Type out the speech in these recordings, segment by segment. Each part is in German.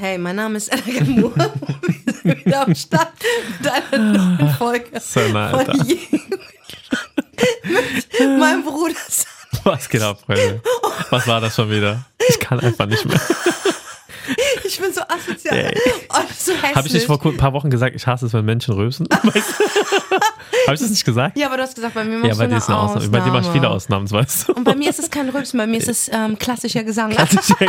Hey, mein Name ist Anna Gamur. Wir sind wieder am Start mit einer neuen Folge. So Alter. von mit meinem Bruder. Was geht ab, Freunde? Was war das schon wieder? Ich kann einfach nicht mehr. Ich bin so asozial Ey. und so hässlich. Habe ich nicht vor ein paar Wochen gesagt, ich hasse es, wenn Menschen du? Habe ich das nicht gesagt? ja, aber du hast gesagt, bei mir machst Ja, bei du dir ist eine Ausnahme. Bei dir mache ich viele Ausnahmen, weißt du. Und bei mir ist es kein Rülpsen, bei mir ist es ähm, klassischer Gesang. Klassischer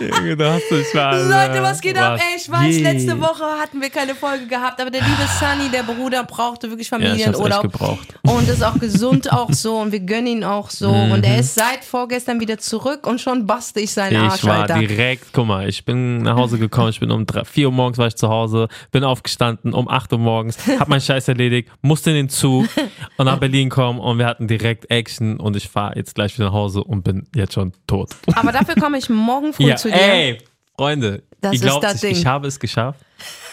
Junge, da hast du dich mal. Leute, was geht ab? was Ey, ich weiß, letzte Woche hatten wir keine Folge gehabt, aber der liebe Sunny, der Bruder, brauchte wirklich Ja, ich Familienurlaub. gebraucht. und ist auch gesund auch so und wir gönnen ihn auch so. Und er ist seit vorgestern wieder zurück und schon baste ich seinen Arsch, Ich war Alter. direkt, guck mal, ich bin nach Hause gekommen, ich bin um 3, 4 Uhr morgens war ich zu Hause, bin aufgestanden um 8 Uhr morgens, hab meinen Scheiß erledigt, musste in den Zug und nach Berlin kommen und wir hatten direkt Action und ich fahre jetzt gleich wieder nach Hause und bin jetzt schon tot. Aber dafür komme ich morgen früh Ja, zu dir ey, Freunde, Das ich ist glaube, das ich, habe es geschafft.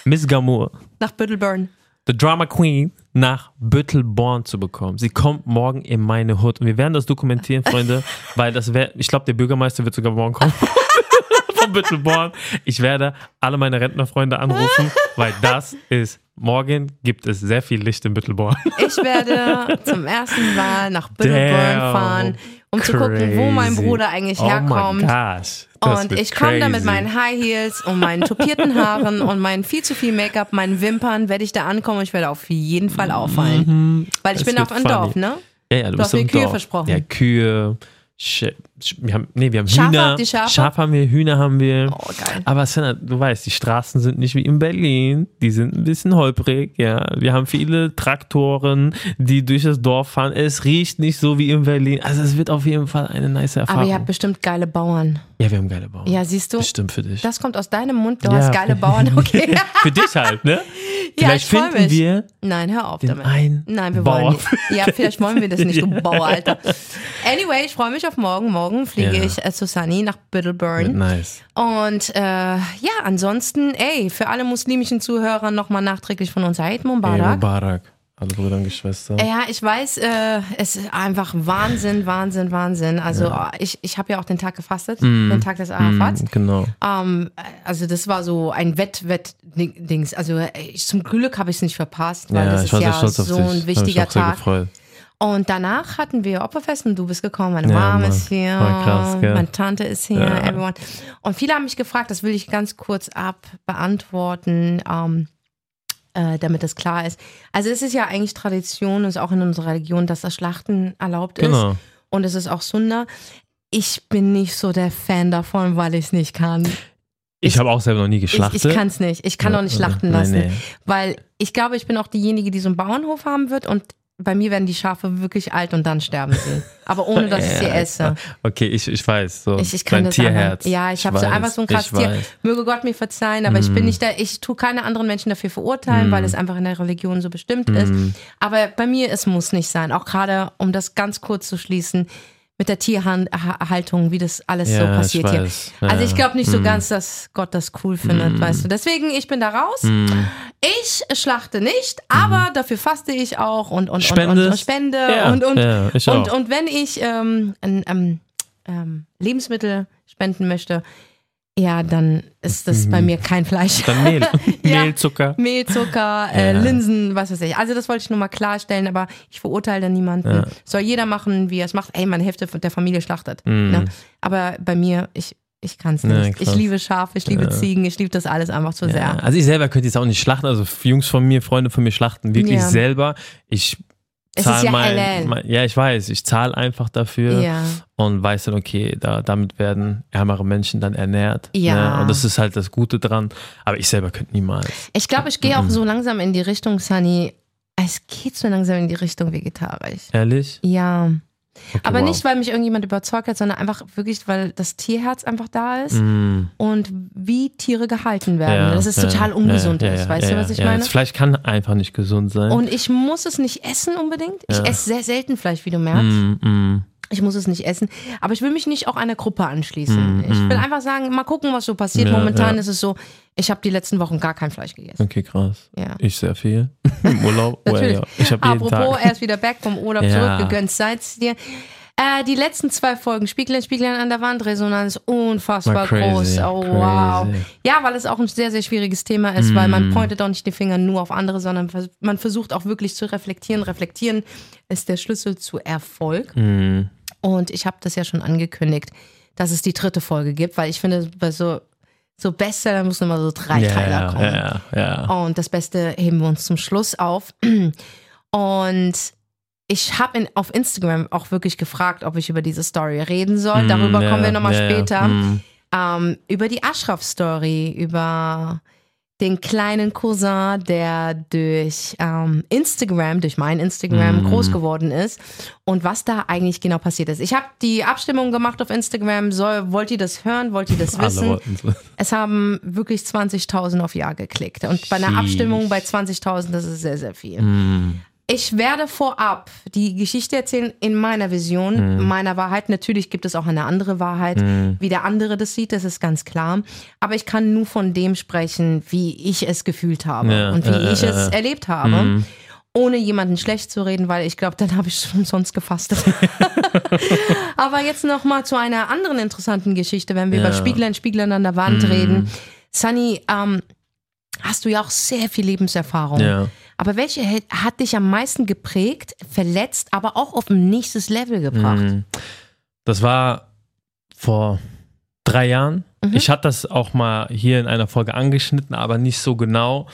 Miss Gamour, nach Büttelburn. the Drama Queen, nach Büttelborn zu bekommen. Sie kommt morgen in meine Hut und wir werden das dokumentieren, Freunde, weil das wäre, ich glaube, der Bürgermeister wird sogar morgen kommen. Von Büttelborn. Ich werde alle meine Rentnerfreunde anrufen, weil das ist, morgen gibt es sehr viel Licht in Büttelborn. Ich werde zum ersten Mal nach Büttelburn Damn. fahren, um zu gucken, wo mein Crazy. Bruder eigentlich oh herkommt. Gosh. Das Und ich komme da mit crazy. meinen High Heels und meinen tupierten Haaren und meinen viel zu viel Make-up, meinen Wimpern, werde ich da ankommen und ich werde auf jeden Fall auffallen. Weil ich Es bin ein funny. Dorf, ne? Ja, ja, du, Du bist hast mir im Kühe Dorf. versprochen. Ja, Kühe. Sch wir haben, nee, wir haben Schafe Hühner. Schafe? Schaf haben wir, Hühner haben wir. Oh, geil. Aber Senna, du weißt, die Straßen sind nicht wie in Berlin. Die sind ein bisschen holprig, ja. Wir haben viele Traktoren, die durch das Dorf fahren. Es riecht nicht so wie in Berlin. Also es wird auf jeden Fall eine nice Erfahrung. Aber ihr habt bestimmt geile Bauern. ja, wir haben geile Bauern. Ja, siehst du? Bestimmt für dich. Das kommt aus deinem Mund. Du Ja, hast geile Bauern, okay? für dich halt, ne? Ja, Vielleicht ich freu finden mich. wir Nein, hör auf damit. Nein, wir Bauer. wollen nicht. Ja, vielleicht wollen wir das nicht, du Bauer, Alter. Anyway, ich freue mich auf morgen. Morgen fliege Ja. ich äh, zu Sunny nach Biddleburn. Nice. Und äh, ja, ansonsten, ey, für alle muslimischen Zuhörer nochmal nachträglich von uns Eid Ey, Mubarak. Mubarak. Alle Brüder und Geschwister. Ja, ich weiß, äh, es ist einfach Wahnsinn, Wahnsinn, Wahnsinn. Also ich, ich habe ja auch den Tag gefastet, den Tag des Arafats. Mm, genau. Ähm, also das war so ein Wett-Wett-Dings. Also ich, zum Glück habe ich es nicht verpasst, weil ja, das ist ja so ein mich wichtiger auch sehr Tag. Gefreut. Und danach hatten wir Opferfest und du bist gekommen. Meine Ja, Mom Mann. ist hier, krass, meine Tante ist hier, Ja. everyone. Und viele haben mich gefragt, das will ich ganz kurz ab beantworten, ähm, äh, damit das klar ist. Also es ist ja eigentlich Tradition, und ist auch in unserer Religion, dass das Schlachten erlaubt ist. Genau. Und es ist auch Sunna. Ich bin nicht so der Fan davon, weil ich es nicht kann. Ich Ich- habe auch selber noch nie geschlachtet. Ich, ich kann es nicht. Ich kann Ja, auch nicht schlachten Nein, lassen. nee. Weil ich glaube, ich bin auch diejenige, die so einen Bauernhof haben wird und bei mir werden die Schafe wirklich alt und dann sterben sie. Aber ohne, dass ich sie esse. Okay, ich, ich weiß. So. Ich, ich kann das Tierherz. Einfach, ja, ich, habe so einfach so ein krasses Tier. weiß. Möge Gott mir verzeihen, aber ich bin Mm. nicht da, ich tue keine anderen Menschen dafür verurteilen, weil es einfach in der Religion so bestimmt ist. Mm. Aber bei mir, es muss nicht sein. Auch gerade, um das ganz kurz zu schließen, mit der Tierhaltung, wie das alles so Ja, ich passiert hier. Ja, Also ich glaube nicht so mm. ganz, dass Gott das cool findet, weißt du. Deswegen, ich bin da raus. Mm. Ich schlachte nicht, aber dafür faste ich auch und, und, und, und, und spende Ja, und, und, und, und wenn ich ähm, ähm, ähm, Lebensmittel spenden möchte, ja, dann ist das bei mir kein Fleisch. Mhm. Dann Mehl. Ja. Mehl, Zucker. Mehl, Zucker, äh, Ja. Linsen, was weiß ich. Also das wollte ich nur mal klarstellen, aber ich verurteile da niemanden. Ja. Soll jeder machen, wie er es macht. Ey, meine Hälfte der Familie schlachtet. Mm. Ne? Aber bei mir, ich, ich kann es nicht. ich liebe Schafe, ich liebe. Ziegen, ich liebe das alles einfach zu sehr. Also ich selber könnte jetzt auch nicht schlachten. Also Jungs von mir, Freunde von mir schlachten wirklich selber. Ich Es zahle ist ja mein, mein, ja, ich weiß, ich zahle einfach dafür Ja. und weiß dann, okay, da, damit werden ärmere Menschen dann ernährt. Ja. Ne? Und das ist halt das Gute dran. Aber ich selber könnte niemals. Ich glaube, ich gehe auch so langsam in die Richtung, Sunny. Es geht so langsam in die Richtung vegetarisch. Ehrlich? Ja. Okay, Aber wow. nicht, weil mich irgendjemand überzeugt hat, sondern einfach wirklich, weil das Tierherz einfach da ist Mm. und wie Tiere gehalten werden. Ja, dass es ja, total ungesund ja, ist. weißt du, was ich meine? Das Fleisch kann einfach nicht gesund sein. Und ich muss es nicht essen unbedingt. Ich esse sehr selten Fleisch, wie du merkst. Mm, mm. Ich muss es nicht essen. Aber ich will mich nicht auch einer Gruppe anschließen. Mm, ich will mm. einfach sagen, mal gucken, was so passiert. Ja, Momentan ja. ist es so, ich habe die letzten Wochen gar kein Fleisch gegessen. Okay, krass. Ja. Ich sehr viel. Im Urlaub. Natürlich. ja. Ich Apropos, Tag. er ist wieder back vom Urlaub Ja. zurück, gegönnt seid dir. Äh, die letzten zwei Folgen, Spieglein, Spieglein an der Wand, Resonanz, unfassbar crazy, groß. Oh, crazy. wow. Ja, weil es auch ein sehr, sehr schwieriges Thema ist, weil Mm. man pointet auch nicht die Finger nur auf andere, sondern man versucht auch wirklich zu reflektieren. Reflektieren ist der Schlüssel zu Erfolg. Mhm. Und ich habe das ja schon angekündigt, dass es die dritte Folge gibt, weil ich finde, bei so, so Bestseller müssen immer so drei Teile Ja, kommen. ja, ja. Und das Beste heben wir uns zum Schluss auf. Und ich habe auf Instagram auch wirklich gefragt, ob ich über diese Story reden soll. Darüber Mm, ja, kommen wir nochmal später. Mm. Ähm, über die Ashraf-Story, über den kleinen Cousin, der durch ähm, Instagram, durch mein Instagram Mhm. groß geworden ist und was da eigentlich genau passiert ist. Ich habe die Abstimmung gemacht auf Instagram. Soll, wollt ihr das hören? Wollt ihr das wissen? Es haben wirklich 20.000 auf Ja geklickt. Und bei einer. Abstimmung bei 20.000, das ist sehr, sehr viel. Mm. Ich werde vorab die Geschichte erzählen in meiner Vision, Mhm. meiner Wahrheit. Natürlich gibt es auch eine andere Wahrheit, wie der andere das sieht, das ist ganz klar. Aber ich kann nur von dem sprechen, wie ich es gefühlt habe Ja, und wie äh, ich äh, es äh. erlebt habe. Ohne jemanden schlecht zu reden, weil ich glaube, dann habe ich schon sonst gefastet. Aber jetzt noch mal zu einer anderen interessanten Geschichte, wenn wir Ja. über Spieglein, Spieglein an der Wand reden. Sunny, ähm, hast du ja auch sehr viel Lebenserfahrung. Ja. Aber welche hat- dich am meisten geprägt, verletzt, aber auch auf ein nächstes Level gebracht? Mhm. Das war vor drei Jahren. Mhm. Ich hatte das auch mal hier in einer Folge angeschnitten, aber nicht so genau.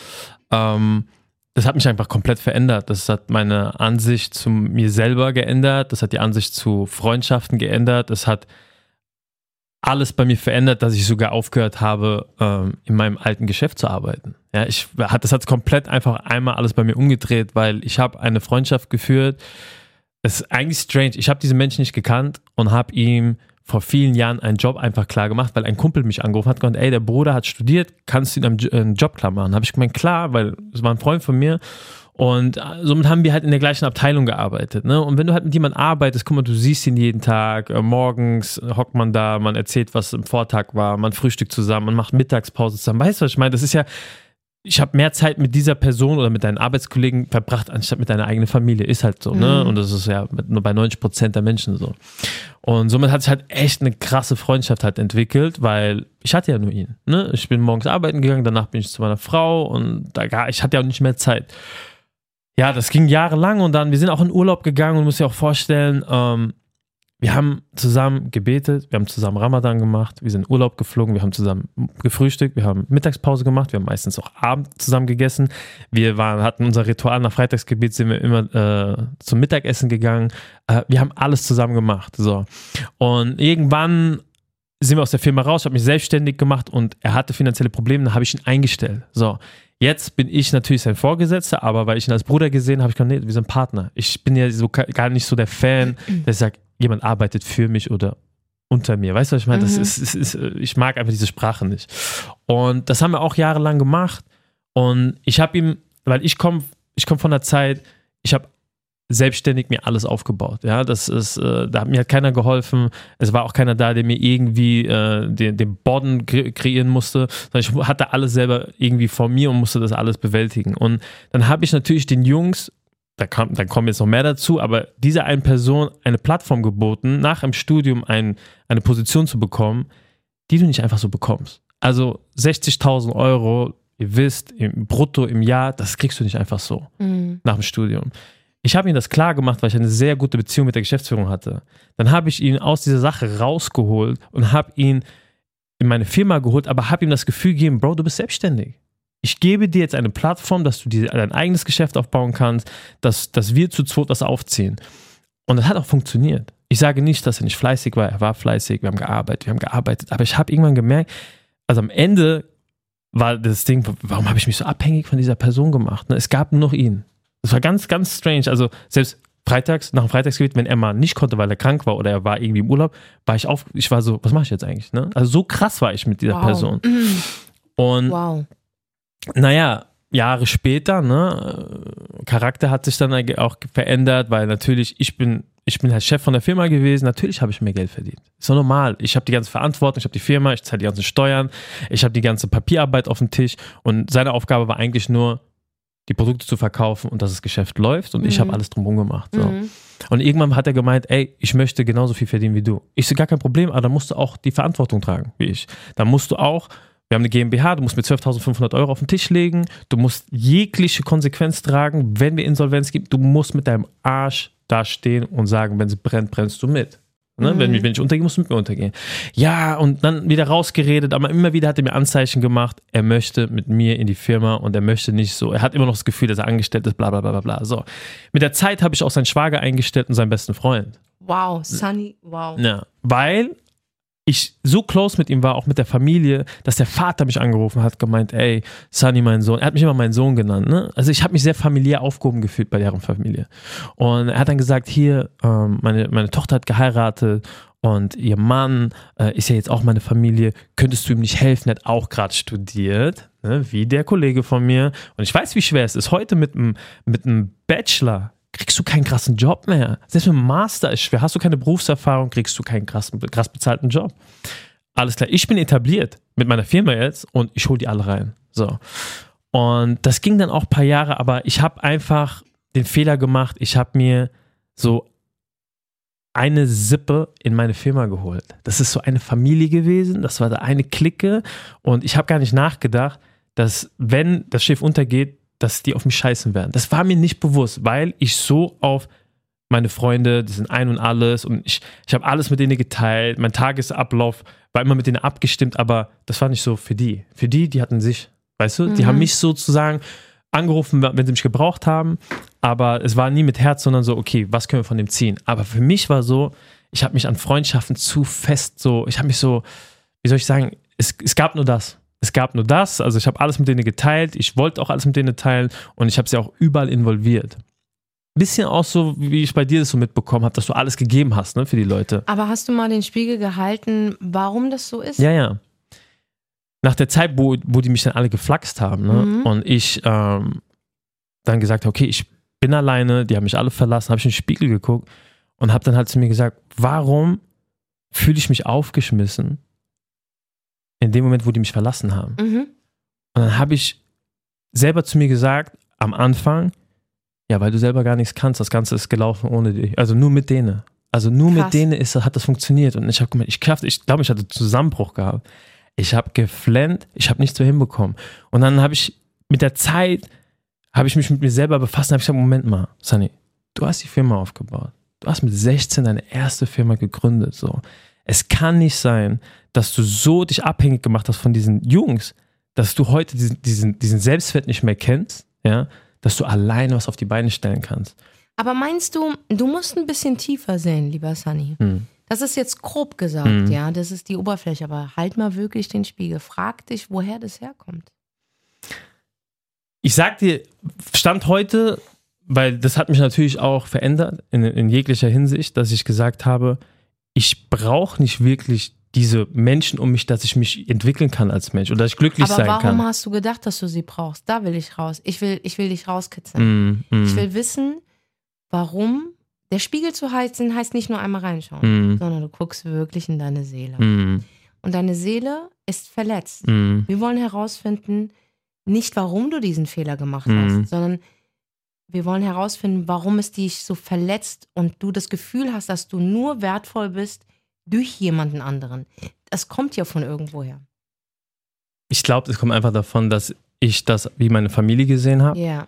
Ähm, das hat mich einfach komplett verändert. Das hat meine Ansicht zu mir selber geändert. Das hat die Ansicht zu Freundschaften geändert. Das hat alles bei mir verändert, dass ich sogar aufgehört habe, ähm, in meinem alten Geschäft zu arbeiten. Ja, ich hat, das hat komplett einfach einmal alles bei mir umgedreht, weil ich habe eine Freundschaft geführt. Es ist eigentlich strange. Ich habe diesen Menschen nicht gekannt und habe ihm vor vielen Jahren einen Job einfach klar gemacht, weil ein Kumpel mich angerufen hat und ey, der Bruder hat studiert, kannst du ihm einen Jo- einen Job klar machen? Habe ich gemeint, klar, weil es war ein Freund von mir und äh, somit haben wir halt in der gleichen Abteilung gearbeitet. Ne? Und wenn du halt mit jemandem arbeitest, guck mal, du siehst ihn jeden Tag, äh, morgens hockt man da, man erzählt, was im Vortag war, man frühstückt zusammen, man macht Mittagspause zusammen. Weißt du, was ich meine? Das ist ja, ich habe mehr Zeit mit dieser Person oder mit deinen Arbeitskollegen verbracht, anstatt mit deiner eigenen Familie. Ist halt so, ne? Und das ist ja nur bei 90 Prozent der Menschen so. Und somit hat sich halt echt eine krasse Freundschaft halt entwickelt, weil ich hatte ja nur ihn. Ne? Ich bin morgens arbeiten gegangen, danach bin ich zu meiner Frau und da gar, ich hatte ja auch nicht mehr Zeit. Ja, das ging jahrelang und dann, wir sind auch in Urlaub gegangen und muss dir auch vorstellen, ähm, wir haben zusammen gebetet, wir haben zusammen Ramadan gemacht, wir sind in Urlaub geflogen, wir haben zusammen gefrühstückt, wir haben Mittagspause gemacht, wir haben meistens auch Abend zusammen gegessen. Wir waren, hatten unser Ritual nach Freitagsgebet, sind wir immer äh, zum Mittagessen gegangen. Äh, wir haben alles zusammen gemacht. So. Und irgendwann sind wir aus der Firma raus, ich habe mich selbstständig gemacht und er hatte finanzielle Probleme, dann habe ich ihn eingestellt. So. Jetzt bin ich natürlich sein Vorgesetzter, aber weil ich ihn als Bruder gesehen habe, habe ich gesagt, nee, wir sind Partner. Ich bin ja so gar nicht so der Fan, der sagt, jemand arbeitet für mich oder unter mir. Weißt du, was ich meine? Das Mhm. ist, ist, ist, äh, ich mag einfach diese Sprache nicht. Und das haben wir auch jahrelang gemacht. Und ich habe ihm, weil ich komme ich komm von der Zeit, ich habe selbstständig mir alles aufgebaut. Ja, das ist, äh, da hat mir hat keiner geholfen. Es war auch keiner da, der mir irgendwie äh, den, den Boden kre kreieren musste. Sondern ich hatte alles selber irgendwie vor mir und musste das alles bewältigen. Und dann habe ich natürlich den Jungs, da, kam, da kommen jetzt noch mehr dazu, aber dieser einen Person eine Plattform geboten, nach dem Studium ein, eine Position zu bekommen, die du nicht einfach so bekommst. Also 60.000 Euro, ihr wisst, im Brutto im Jahr, das kriegst du nicht einfach so Mhm. nach dem Studium. Ich habe ihm das klar gemacht, weil ich eine sehr gute Beziehung mit der Geschäftsführung hatte. Dann habe ich ihn aus dieser Sache rausgeholt und habe ihn in meine Firma geholt, aber habe ihm das Gefühl gegeben, Bro, du bist selbstständig. Ich gebe dir jetzt eine Plattform, dass du dir dein eigenes Geschäft aufbauen kannst, dass, dass wir zu zweit das aufziehen. Und das hat auch funktioniert. Ich sage nicht, dass er nicht fleißig war, er war fleißig, wir haben gearbeitet, wir haben gearbeitet, aber ich habe irgendwann gemerkt, also am Ende war das Ding, warum habe ich mich so abhängig von dieser Person gemacht? Ne? Es gab nur noch ihn. Das war ganz, ganz strange. Also selbst freitags, nach dem Freitagsgebet, wenn er mal nicht konnte, weil er krank war oder er war irgendwie im Urlaub, war ich auf, ich war so, was mache ich jetzt eigentlich? Ne? Also so krass war ich mit dieser Wow. Person. Und Wow. naja, Jahre später, ne, äh, Charakter hat sich dann auch verändert, weil natürlich, ich bin, ich bin halt Chef von der Firma gewesen, natürlich habe ich mehr Geld verdient. Ist doch normal. Ich habe die ganze Verantwortung, ich habe die Firma, ich zahle die ganzen Steuern, ich habe die ganze Papierarbeit auf dem Tisch und seine Aufgabe war eigentlich nur, die Produkte zu verkaufen und dass das Geschäft läuft und ich habe Mhm. alles drumherum gemacht. So. Mhm. Und irgendwann hat er gemeint, ey, ich möchte genauso viel verdienen wie du. Ich so, gar kein Problem, aber dann musst du auch die Verantwortung tragen, wie ich. Dann musst du auch, wir haben eine GmbH, du musst mir 12.500 Euro auf den Tisch legen, du musst jegliche Konsequenz tragen, wenn wir Insolvenz gibt, du musst mit deinem Arsch da stehen und sagen, wenn sie brennt, brennst du mit. Ne? Mhm. Wenn, wenn ich untergehe, musst du mit mir untergehen. Ja, und dann wieder rausgeredet, aber immer wieder hat er mir Anzeichen gemacht, er möchte mit mir in die Firma und er möchte nicht so, er hat immer noch das Gefühl, dass er angestellt ist, bla bla bla bla bla. So. Mit der Zeit habe ich auch seinen Schwager eingestellt und seinen besten Freund. Wow, Sunny, wow. Ja, weil ich so close mit ihm war, auch mit der Familie, dass der Vater mich angerufen hat, gemeint, ey, Sunny, mein Sohn. Er hat mich immer meinen Sohn genannt. Ne? Also ich habe mich sehr familiär aufgehoben gefühlt bei deren Familie. Und er hat dann gesagt, hier, ähm, meine, meine Tochter hat geheiratet und ihr Mann äh, ist ja jetzt auch meine Familie. Könntest du ihm nicht helfen? Er hat auch gerade studiert, ne? wie der Kollege von mir. Und ich weiß, wie schwer es ist. Heute mit einem mit einem Bachelor kriegst du keinen krassen Job mehr. Selbst mit dem Master ist schwer. Hast du keine Berufserfahrung, kriegst du keinen krassen, krass bezahlten Job. Alles klar, ich bin etabliert mit meiner Firma jetzt und ich hole die alle rein. So. Und das ging dann auch ein paar Jahre, aber ich habe einfach den Fehler gemacht, ich habe mir so eine Sippe in meine Firma geholt. Das ist so eine Familie gewesen, das war da eine Clique und ich habe gar nicht nachgedacht, dass wenn das Schiff untergeht, dass die auf mich scheißen werden. Das war mir nicht bewusst, weil ich so auf meine Freunde, die sind ein und alles und ich, ich habe alles mit denen geteilt. Mein Tagesablauf war immer mit denen abgestimmt, aber das war nicht so für die. Für die, die hatten sich, weißt du, die Mhm. haben mich sozusagen angerufen, wenn sie mich gebraucht haben, aber es war nie mit Herz, sondern so, okay, was können wir von dem ziehen? Aber für mich war so, ich habe mich an Freundschaften zu fest so, ich habe mich so, wie soll ich sagen, es, es gab nur das. Es gab nur das, also ich habe alles mit denen geteilt, ich wollte auch alles mit denen teilen und ich habe sie auch überall involviert. Bisschen auch so, wie ich bei dir das so mitbekommen habe, dass du alles gegeben hast, ne, für die Leute. Aber hast du mal den Spiegel gehalten, warum das so ist? Ja, ja. Nach der Zeit, wo, wo die mich dann alle geflaxt haben, ne, Mhm. und ich ähm, dann gesagt habe, okay, ich bin alleine, die haben mich alle verlassen, habe ich in den Spiegel geguckt und habe dann halt zu mir gesagt, warum fühle ich mich aufgeschmissen in dem Moment, wo die mich verlassen haben? Mhm. Und dann habe ich selber zu mir gesagt, am Anfang, ja, weil du selber gar nichts kannst, das Ganze ist gelaufen ohne dich. Also nur mit denen. Also nur Krass. mit denen ist, hat das funktioniert. Und ich habe gemeint, ich schaffte, ich glaube, ich hatte Zusammenbruch gehabt. Ich habe geflennt, ich habe nichts so hinbekommen. Und dann habe ich mit der Zeit, habe ich mich mit mir selber befasst und habe gesagt, Moment mal, Sunny, du hast die Firma aufgebaut. Du hast mit 16 deine erste Firma gegründet. So. Es kann nicht sein, dass du so dich abhängig gemacht hast von diesen Jungs, dass du heute diesen, diesen, diesen Selbstwert nicht mehr kennst, ja, dass du alleine was auf die Beine stellen kannst. Aber meinst du, du musst ein bisschen tiefer sehen, lieber Sunny? Hm. Das ist jetzt grob gesagt, Mhm. ja. Das ist die Oberfläche, aber halt mal wirklich den Spiegel. Frag dich, woher das herkommt. Ich sag dir, Stand heute, weil das hat mich natürlich auch verändert in, in jeglicher Hinsicht, dass ich gesagt habe, ich brauche nicht wirklich diese Menschen um mich, dass ich mich entwickeln kann als Mensch oder dass ich glücklich aber sein warum kann. hast du gedacht, dass du sie brauchst? Da will ich raus. Ich will, ich will dich rauskitzeln. Mm, mm, Ich will wissen, warum der Spiegel zu heizen heißt nicht nur einmal reinschauen, mm, sondern du guckst wirklich in deine Seele. mm, Und deine Seele ist verletzt. mm, Wir wollen herausfinden, nicht warum du diesen Fehler gemacht Mhm. hast, sondern wir wollen herausfinden, warum es dich so verletzt und du das Gefühl hast, dass du nur wertvoll bist durch jemanden anderen. Das kommt ja von irgendwoher. Ich glaube, es kommt einfach davon, dass ich das wie meine Familie gesehen habe. Ja,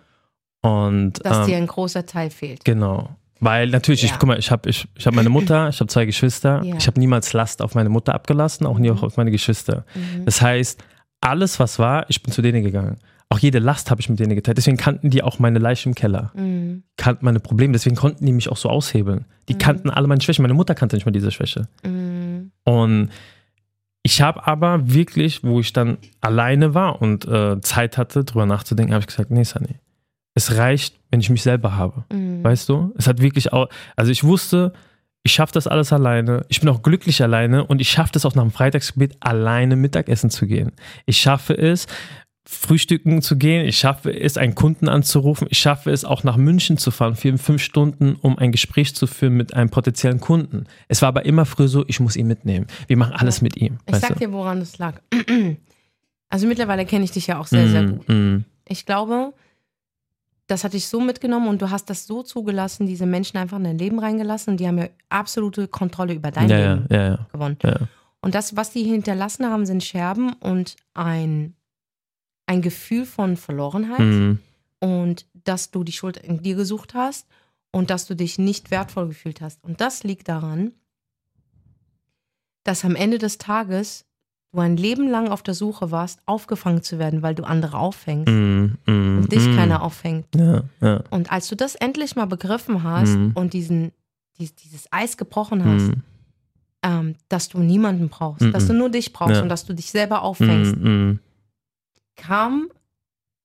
Und dass ähm, dir ein großer Teil fehlt. Genau. Weil natürlich, ich Ja. guck mal, ich habe ich, ich hab meine Mutter, ich habe zwei Geschwister. Ja. Ich habe niemals Last auf meine Mutter abgelassen, auch nie Mhm. auf meine Geschwister. Mhm. Das heißt, alles, was war, ich bin zu denen gegangen. Auch jede Last habe ich mit denen geteilt. Deswegen kannten die auch meine Leiche im Keller, Mhm. kannten meine Probleme. Deswegen konnten die mich auch so aushebeln. Die Mhm. kannten alle meine Schwächen. Meine Mutter kannte nicht mal diese Schwäche. Mhm. Und ich habe aber wirklich, wo ich dann alleine war und äh, Zeit hatte, drüber nachzudenken, habe ich gesagt, nee, Sunny, es reicht, wenn ich mich selber habe. Mhm. Weißt du? Es hat wirklich auch, also ich wusste, ich schaffe das alles alleine. Ich bin auch glücklich alleine und ich schaffe es auch nach dem Freitagsgebet alleine Mittagessen zu gehen. Ich schaffe es, frühstücken zu gehen. Ich schaffe es, einen Kunden anzurufen. Ich schaffe es, auch nach München zu fahren, vier, fünf Stunden, um ein Gespräch zu führen mit einem potenziellen Kunden. Es war aber immer früher so, ich muss ihn mitnehmen. Wir machen alles mit ihm. Ich sag du? dir, woran das lag. Also mittlerweile kenne ich dich ja auch sehr, sehr Mm, gut. mm, Ich glaube, das hat dich so mitgenommen und du hast das so zugelassen, diese Menschen einfach in dein Leben reingelassen und die haben ja absolute Kontrolle über dein Ja, Leben ja, ja. gewonnen. Und das, was die hinterlassen haben, sind Scherben und ein, ein Gefühl von Verlorenheit Mhm. und dass du die Schuld in dir gesucht hast und dass du dich nicht wertvoll gefühlt hast. Und das liegt daran, dass am Ende des Tages du ein Leben lang auf der Suche warst, aufgefangen zu werden, weil du andere auffängst Mhm. Mhm. und dich Mhm. keiner auffängt. Ja, ja. Und als du das endlich mal begriffen hast Mhm. und diesen, dies, dieses Eis gebrochen hast, Mhm. ähm, dass du niemanden brauchst, Mhm. dass du nur dich brauchst Ja. und dass du dich selber auffängst, Mhm. Kam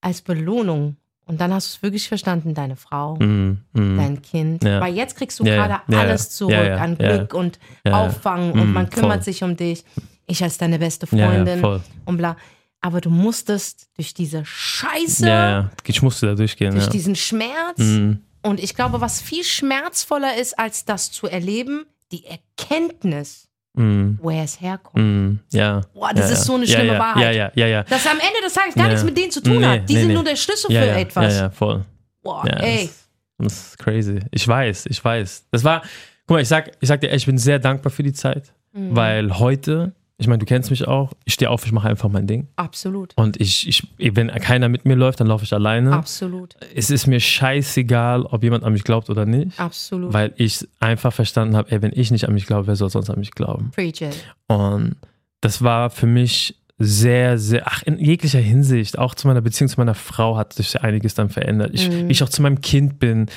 als Belohnung. Und dann hast du es wirklich verstanden, deine Frau, Mhm. Mhm. dein Kind. Ja. Weil jetzt kriegst du Ja, gerade ja, alles zurück an. Glück und. Auffangen und Mhm, man kümmert voll. sich um dich. Ich als deine beste Freundin und bla. Aber du musstest durch diese Scheiße. Ich musste da durchgehen. durch diesen Schmerz. Mhm. Und ich glaube, was viel schmerzvoller ist, als das zu erleben, die Erkenntnis, Mhm. woher es herkommt. Mhm. Ja. Boah, das ja, ist so eine ja, schlimme ja, Wahrheit. Ja, ja, ja, ja. Das am Ende des Tages gar nichts mit denen zu tun Nee, hat. Die nee, sind nee. nur der Schlüssel für etwas. Ja, ja, voll. Boah, ey. Das, das ist crazy. Ich weiß, ich weiß. Das war, guck mal, ich sag, ich sag dir ich bin sehr dankbar für die Zeit, Mhm. weil heute, ich meine, du kennst mich auch, ich stehe auf, ich mache einfach mein Ding. Absolut. Und ich, ich, wenn keiner mit mir läuft, dann laufe ich alleine. Absolut. Es ist mir scheißegal, ob jemand an mich glaubt oder nicht, Absolut. weil ich einfach verstanden habe, ey, wenn ich nicht an mich glaube, wer soll sonst an mich glauben? Preach it. Und das war für mich sehr, sehr, ach, in jeglicher Hinsicht, auch zu meiner Beziehung zu meiner Frau hat sich einiges dann verändert. Ich, Mhm. Wie ich auch zu meinem Kind bin.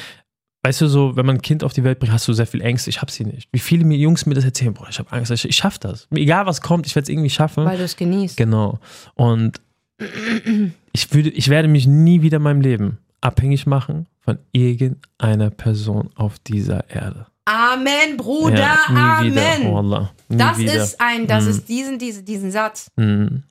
Weißt du, so, wenn man ein Kind auf die Welt bringt, hast du sehr viel Ängste. Ich habe sie nicht. Wie viele Jungs mir das erzählen, boah, ich habe Angst, ich, ich schaffe das. Egal was kommt, ich werde es irgendwie schaffen. Weil du es genießt. Genau. Und ich, würde, ich werde mich nie wieder in meinem Leben abhängig machen von irgendeiner Person auf dieser Erde. Amen, Bruder, ja, Amen. wieder. Wallah, nie das wieder. ist ein, das Mhm. ist diesen, diese, diesen Satz, Mhm.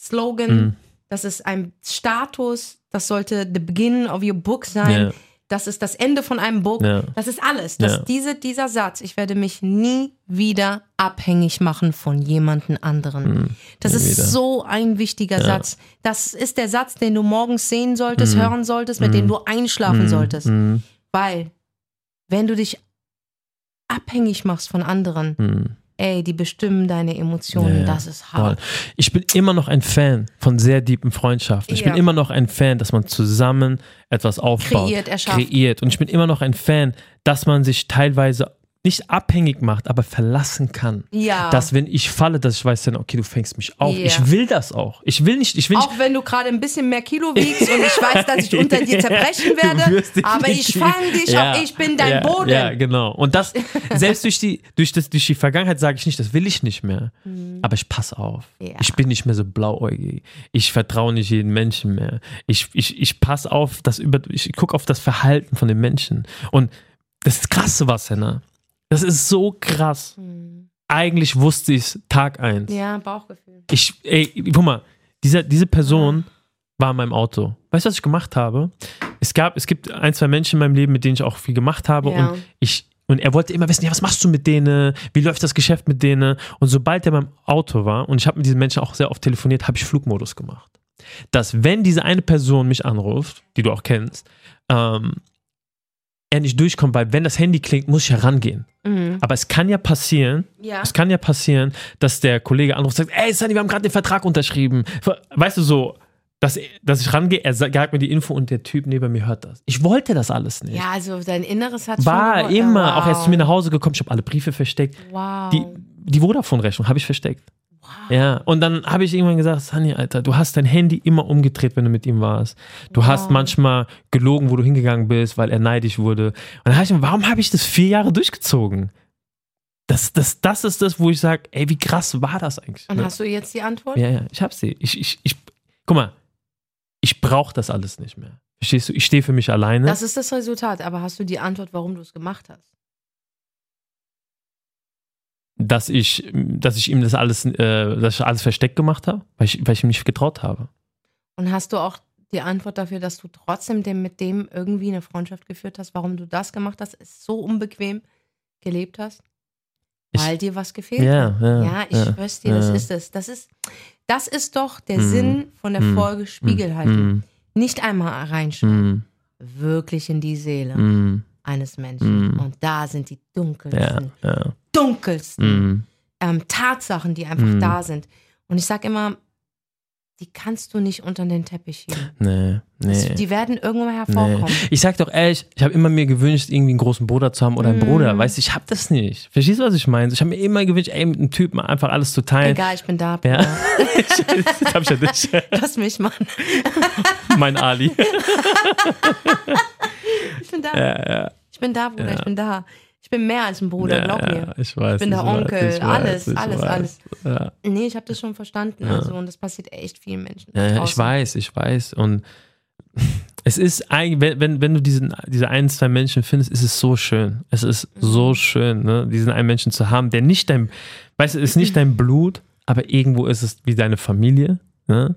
Slogan, Mhm. das ist ein Status, das sollte the beginning of your book sein. Ja, Das ist das Ende von einem Book. ja. Das ist alles. Das, Ja. diese, dieser Satz, ich werde mich nie wieder abhängig machen von jemandem anderen. Mhm. Das Nie ist wieder. so ein wichtiger Ja. Satz. Das ist der Satz, den du morgens sehen solltest, Mhm. hören solltest, mit Mhm. dem du einschlafen Mhm. solltest. Mhm. Weil, wenn du dich abhängig machst von anderen. Ey, die bestimmen deine Emotionen, Ja, das ist Voll. hart. Ich bin immer noch ein Fan von sehr deepen Freundschaften. Ich Ja. bin immer noch ein Fan, dass man zusammen etwas aufbaut. Kreiert, erschafft. Kreiert. Und ich bin immer noch ein Fan, dass man sich teilweise nicht abhängig macht, aber verlassen kann. Ja. Dass wenn ich falle, dass ich weiß dann, okay, du fängst mich auf. Ja. Ich will das auch. Ich will nicht, ich will nicht. auch wenn du gerade ein bisschen mehr Kilo wiegst und ich weiß, dass ich unter dir zerbrechen werde, aber nicht ich fange dich Ja, auf, ich bin dein ja, Boden. Ja, genau. Und das, selbst durch die, durch, das, durch die Vergangenheit sage ich nicht, das will ich nicht mehr. Aber ich passe auf. Mhm. Ja. Ich bin nicht mehr so blauäugig. Ich vertraue nicht jedem Menschen mehr. Ich, ich, ich passe auf, das über, ich gucke auf das Verhalten von den Menschen. Und das Krasse war, Senna, das ist so krass. Eigentlich wusste ich es Tag eins. Hm. Ja, Bauchgefühl. Ich, ey, guck mal, diese, diese Person war in meinem Auto. Weißt du, was ich gemacht habe? Es gab, es gibt ein, zwei Menschen in meinem Leben, mit denen ich auch viel gemacht habe Ja. und ich, und er wollte immer wissen, ja, was machst du mit denen? Wie läuft das Geschäft mit denen? Und sobald er meinem Auto war, und ich habe mit diesen Menschen auch sehr oft telefoniert, habe ich Flugmodus gemacht. Dass wenn diese eine Person mich anruft, die du auch kennst, ähm, er nicht durchkommt, weil wenn das Handy klingt, muss ich herangehen. Mhm. Aber es kann ja passieren, Ja. es kann ja passieren, dass der Kollege anruft und sagt, ey Sunny, wir haben gerade den Vertrag unterschrieben. Weißt du so, dass, dass ich rangehe, er sagt mir die Info und der Typ neben mir hört das. Ich wollte das alles nicht. Ja, also dein Inneres hat War immer, wow. auch er ist zu mir nach Hause gekommen, ich habe alle Briefe versteckt. Wow. Die, die Vodafone-Rechnung habe ich versteckt. Wow. Ja, und dann habe ich irgendwann gesagt, Sunny, Alter, du hast dein Handy immer umgedreht, wenn du mit ihm warst. Du Wow. hast manchmal gelogen, wo du hingegangen bist, weil er neidisch wurde. Und dann habe ich mir, warum habe ich das vier Jahre durchgezogen? Das, das, das ist das, wo ich sage, ey, wie krass war das eigentlich? Und hast du jetzt die Antwort? Ja, ja, ich hab sie. Ich, ich, ich, guck mal, ich brauche das alles nicht mehr. Verstehst du? Ich stehe für mich alleine. Das ist das Resultat, aber hast du die Antwort, warum du es gemacht hast? Dass ich, dass ich ihm das alles, äh, dass ich alles versteckt gemacht habe, weil ich, weil ich ihm nicht getraut habe. Und hast du auch die Antwort dafür, dass du trotzdem dem, mit dem irgendwie eine Freundschaft geführt hast, warum du das gemacht hast, es so unbequem gelebt hast? Ich- Weil dir was gefehlt Ja, hat. ja. Ja, ich ja, schwör's dir, das ist es. Das ist, das ist doch der Mhm. Sinn von der Mhm. Folge Spiegelhaltung. Mm, Nicht einmal reinschauen. mm, wirklich in die Seele Mm, eines Menschen. Mm. Und da sind die ja, dunkelsten, ja. dunkelsten Mm, ähm, Tatsachen, die einfach Mm. da sind. Und ich sag immer, die kannst du nicht unter den Teppich schieben. nee, nee. Die werden irgendwann mal Nee. hervorkommen. Ich sag doch ehrlich, ich habe immer mir gewünscht, irgendwie einen großen Bruder zu haben oder einen Mm. Bruder. Weißt du, ich hab das nicht. Verstehst du, was ich meine? Ich habe mir immer gewünscht, ey, mit einem Typen einfach alles zu teilen. Egal, ich bin da. Ja. Jetzt hab ich ja dich, Lass mich, Mann. mein Ali. Ich bin da. Ja, ja. Ich bin da, Bruder. Ja. Ich bin da. Ich bin mehr als ein Bruder, ja, glaub ja, mir. Ich weiß. Ich bin der weiß, Onkel, weiß, alles, ich alles, weiß. alles. Ja. Nee, ich habe das schon verstanden. Also, und das passiert echt vielen Menschen. Ja, ich weiß, ich weiß. Und es ist eigentlich, wenn, wenn, wenn du diesen, diese ein, zwei Menschen findest, ist es so schön. Es ist Mhm. so schön, ne? diesen einen Menschen zu haben, der nicht dein, weißt du, ist nicht dein Blut, aber irgendwo ist es wie deine Familie. Ne?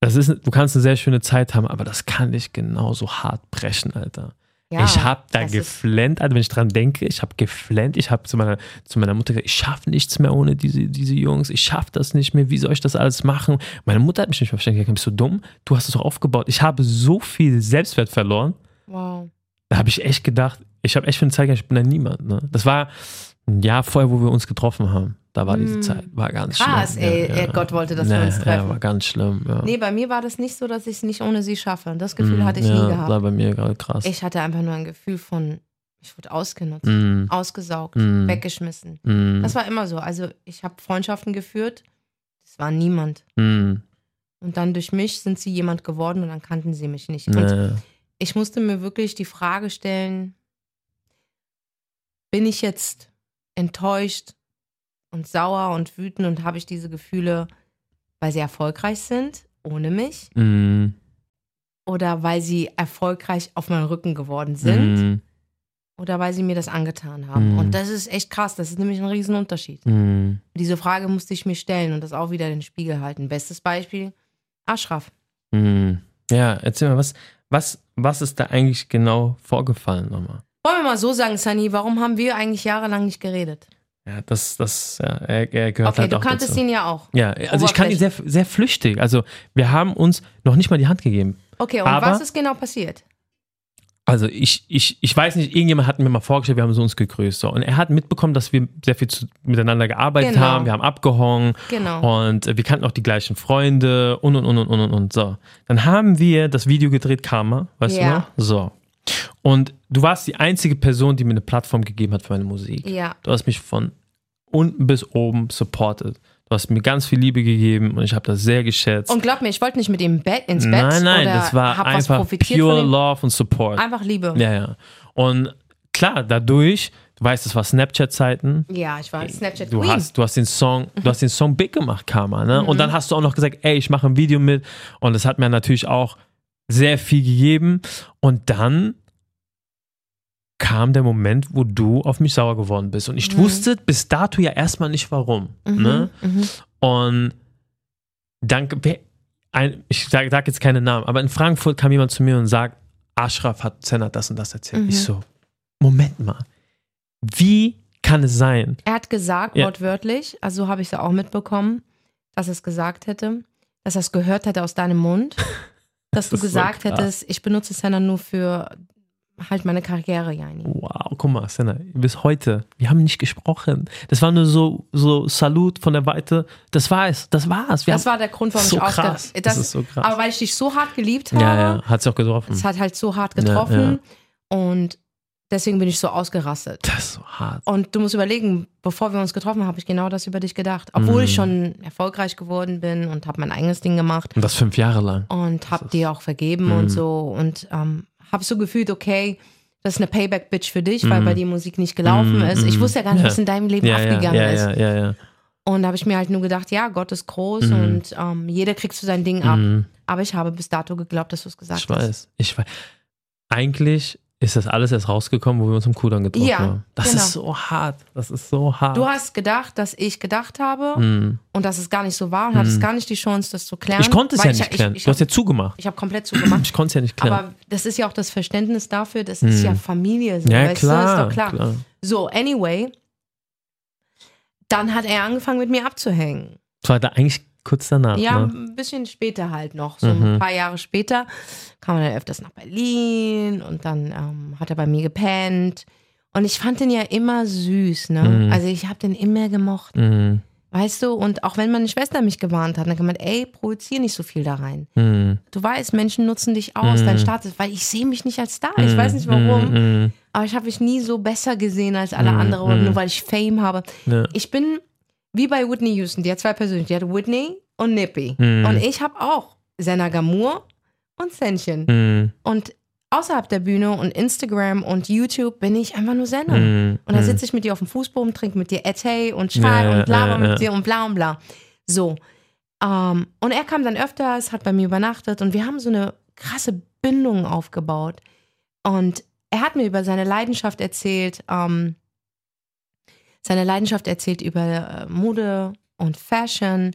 Das ist, du kannst eine sehr schöne Zeit haben, aber das kann dich genauso hart brechen, Alter. Ja, ich habe da geflennt, also wenn ich dran denke, ich habe geflennt, ich habe zu meiner, zu meiner Mutter gesagt, ich schaffe nichts mehr ohne diese, diese Jungs, ich schaffe das nicht mehr, wie soll ich das alles machen? Meine Mutter hat mich nicht mehr verstanden, gesagt, bist du dumm? Du hast es doch aufgebaut. Ich habe so viel Selbstwert verloren, Wow. da habe ich echt gedacht, ich habe echt für eine Zeit gedacht, ich bin da niemand. Ne? Das war ein Jahr vorher, wo wir uns getroffen haben. Da war diese Mm. Zeit, war ganz Krass, schlimm. ey, ey, Gott wollte, dass wir uns Ja, treffen. war ganz schlimm. Ja. Nee, bei mir war das nicht so, dass ich es nicht ohne sie schaffe. Das Gefühl Mm, hatte ich ja, nie War gehabt. bei mir gerade krass. Ich hatte einfach nur ein Gefühl von, ich wurde ausgenutzt, Mm, ausgesaugt, Mm. weggeschmissen. Das war immer so. Also ich habe Freundschaften geführt, das war niemand. Und dann durch mich sind sie jemand geworden und dann kannten sie mich nicht. Und nee. ich musste mir wirklich die Frage stellen, bin ich jetzt enttäuscht und sauer und wütend und habe ich diese Gefühle, weil sie erfolgreich sind, ohne mich? Mm, Oder weil sie erfolgreich auf meinen Rücken geworden sind? mm, Oder weil sie mir das angetan haben? Mhm. Und das ist echt krass, das ist nämlich ein Riesenunterschied. mm. Diese Frage musste ich mir stellen und das auch wieder in den Spiegel halten. Bestes Beispiel, Ashraf. Mm. Ja, erzähl mal, was, was, was ist da eigentlich genau vorgefallen nochmal? Wollen wir mal so sagen, Sunny, warum haben wir eigentlich jahrelang nicht geredet? Ja, das, das, ja, er, er gehört Okay, halt du auch kanntest dazu. ihn ja auch. Ja, also ich kann ihn sehr, sehr flüchtig. Also wir haben uns noch nicht mal die Hand gegeben. Okay, und Aber- was ist genau passiert? Also ich, ich, ich weiß nicht, irgendjemand hat mir mal vorgestellt, wir haben so uns gegrüßt. So. Und er hat mitbekommen, dass wir sehr viel zu, miteinander gearbeitet Genau. haben, wir haben abgehangen Genau. und äh, wir kannten auch die gleichen Freunde und und und und und und und so. Dann haben wir das Video gedreht, Karma, weißt Ja. du noch? So. Und du warst die einzige Person, die mir eine Plattform gegeben hat für meine Musik. Ja, Du hast mich von unten bis oben supported. Du hast mir ganz viel Liebe gegeben und ich habe das sehr geschätzt. und glaub mir, ich wollte nicht mit ihm Bett, ins Bett nein, nein, oder das war einfach profitiert pure. Love und Support. Einfach Liebe. Ja, ja. Und klar, dadurch, du weißt, das war Snapchat-Zeiten. Ja, ich war Snapchat Du Queen. hast, du hast den Song, du hast den Song big gemacht, Karma, ne? Und Mhm. dann hast du auch noch gesagt, ey, ich mache ein Video mit. Und das hat mir natürlich auch sehr viel gegeben. Und dann kam der Moment, wo du auf mich sauer geworden bist. Und ich Mhm. wusste bis dato ja erstmal nicht warum. Mhm, Ne? mhm. Und dann, ein, ich sage sag jetzt keine Namen, aber in Frankfurt kam jemand zu mir und sagt, Ashraf hat Senat das und das erzählt. Mhm. Ich so, Moment mal, wie kann es sein? Er hat gesagt, Ja. wortwörtlich, also so habe ich es auch mitbekommen, dass er es gesagt hätte, dass er es gehört hätte aus deinem Mund, dass du ist so gesagt krass. hättest, ich benutze Senna nur für halt meine Karriere, Jani. Wow, guck mal, Senna, bis heute, wir haben nicht gesprochen. Das war nur so, so Salut von der Weite. Das war es, das war's. Wir Das haben, war der Grund, warum so ich krass. Das, Das ist so krass. Aber weil ich dich so hart geliebt habe, ja, ja, hat sie auch getroffen. es hat halt so hart Ja, getroffen und deswegen bin ich so ausgerastet. Das ist so hart. Und du musst überlegen, bevor wir uns getroffen haben, habe ich genau das über dich gedacht. Obwohl Mhm. ich schon erfolgreich geworden bin und habe mein eigenes Ding gemacht Und das fünf Jahre lang. und habe dir auch vergeben Mhm. und so und ähm, habe so gefühlt, okay, das ist eine Payback-Bitch für dich, weil Mhm. bei dir Musik nicht gelaufen Mhm, ist. Ich wusste ja gar nicht, Ja. was in deinem Leben Ja, abgegangen ja, ist. ja, ja, ja. Und da habe ich mir halt nur gedacht, ja, Gott ist groß Mhm. und ähm, jeder kriegt so sein Ding ab. Mhm. Aber ich habe bis dato geglaubt, dass du es gesagt Ich hast. weiß. Ich weiß. Eigentlich ist das alles erst rausgekommen, wo wir uns im Kudamm getroffen Ja, haben. Das genau. ist so hart. Das ist so hart. Du hast gedacht, dass ich gedacht habe Hm. und dass es gar nicht so war und hattest Mhm. gar nicht die Chance, das zu klären. Ich konnte es ja ich, nicht ich, klären. Ich, du hast habe ja zugemacht. hab komplett zugemacht. Ich konnte es ja nicht klären. Aber das ist ja auch das Verständnis dafür, das ist Mhm. ja Familie. So, ja, klar, Du? Ist doch klar. klar. So, anyway, dann hat er angefangen mit mir abzuhängen. Das war da eigentlich Kurz danach. Ja, ne? ein bisschen später halt noch. So Mhm. ein paar Jahre später kam er dann öfters nach Berlin und dann ähm, hat er bei mir gepennt. Und ich fand den ja immer süß, ne? Mhm. Also ich habe den immer gemocht, Mhm. weißt du? Und auch wenn meine Schwester mich gewarnt hat, dann gemeint, ey, projizier nicht so viel da rein. Mhm. Du weißt, Menschen nutzen dich aus, Mhm. dein Status, weil ich sehe mich nicht als Star. Ich weiß nicht warum, Mhm. aber ich habe mich nie so besser gesehen als alle Mhm. anderen, Mhm. nur weil ich Fame habe. Ja. Ich bin wie bei Whitney Houston, die hat zwei Persönlichkeiten, die hat Whitney und Nippy. Mhm. Und ich habe auch Senna Gamur und Sennchen. Mhm. Und außerhalb der Bühne und Instagram und YouTube bin ich einfach nur Senna. Mhm. Und da sitze ich mit dir auf dem Fußboden, trinke mit dir Ete und Schwein Ja, und laber ja, mit ja. dir und bla und bla. So. Ähm, und er kam dann öfters, hat bei mir übernachtet und wir haben so eine krasse Bindung aufgebaut. Und er hat mir über seine Leidenschaft erzählt, ähm, seine Leidenschaft erzählt über äh, Mode und Fashion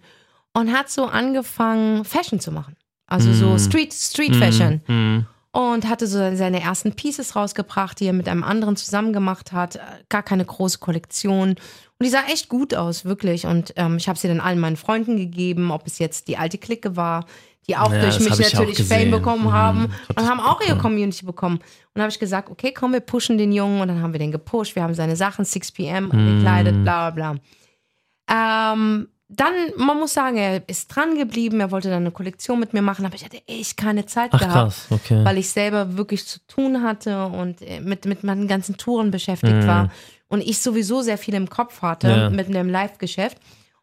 und hat so angefangen, Fashion zu machen. Also so Mm. Street, Street Fashion Mhm. und hatte so seine ersten Pieces rausgebracht, die er mit einem anderen zusammen gemacht hat. Äh, Gar keine große Kollektion. Und die sah echt gut aus, wirklich. Und ähm, ich habe sie dann allen meinen Freunden gegeben, ob es jetzt die alte Clique war, die auch Ja, durch mich natürlich Fame bekommen Mhm. haben und haben auch ihre. Community bekommen. Und habe ich gesagt, okay, komm, wir pushen den Jungen. Und dann haben wir den gepusht. Wir haben seine Sachen 6 p.m. Mhm. gekleidet, bla bla bla. Ähm, dann, man muss sagen, er ist dran geblieben. Er wollte dann eine Kollektion mit mir machen, aber ich hatte echt keine Zeit Ach gehabt krass, okay. weil ich selber wirklich zu tun hatte und äh, mit, mit meinen ganzen Touren beschäftigt Mhm. war und ich sowieso sehr viel im Kopf hatte Ja. mit einem Live-Geschäft.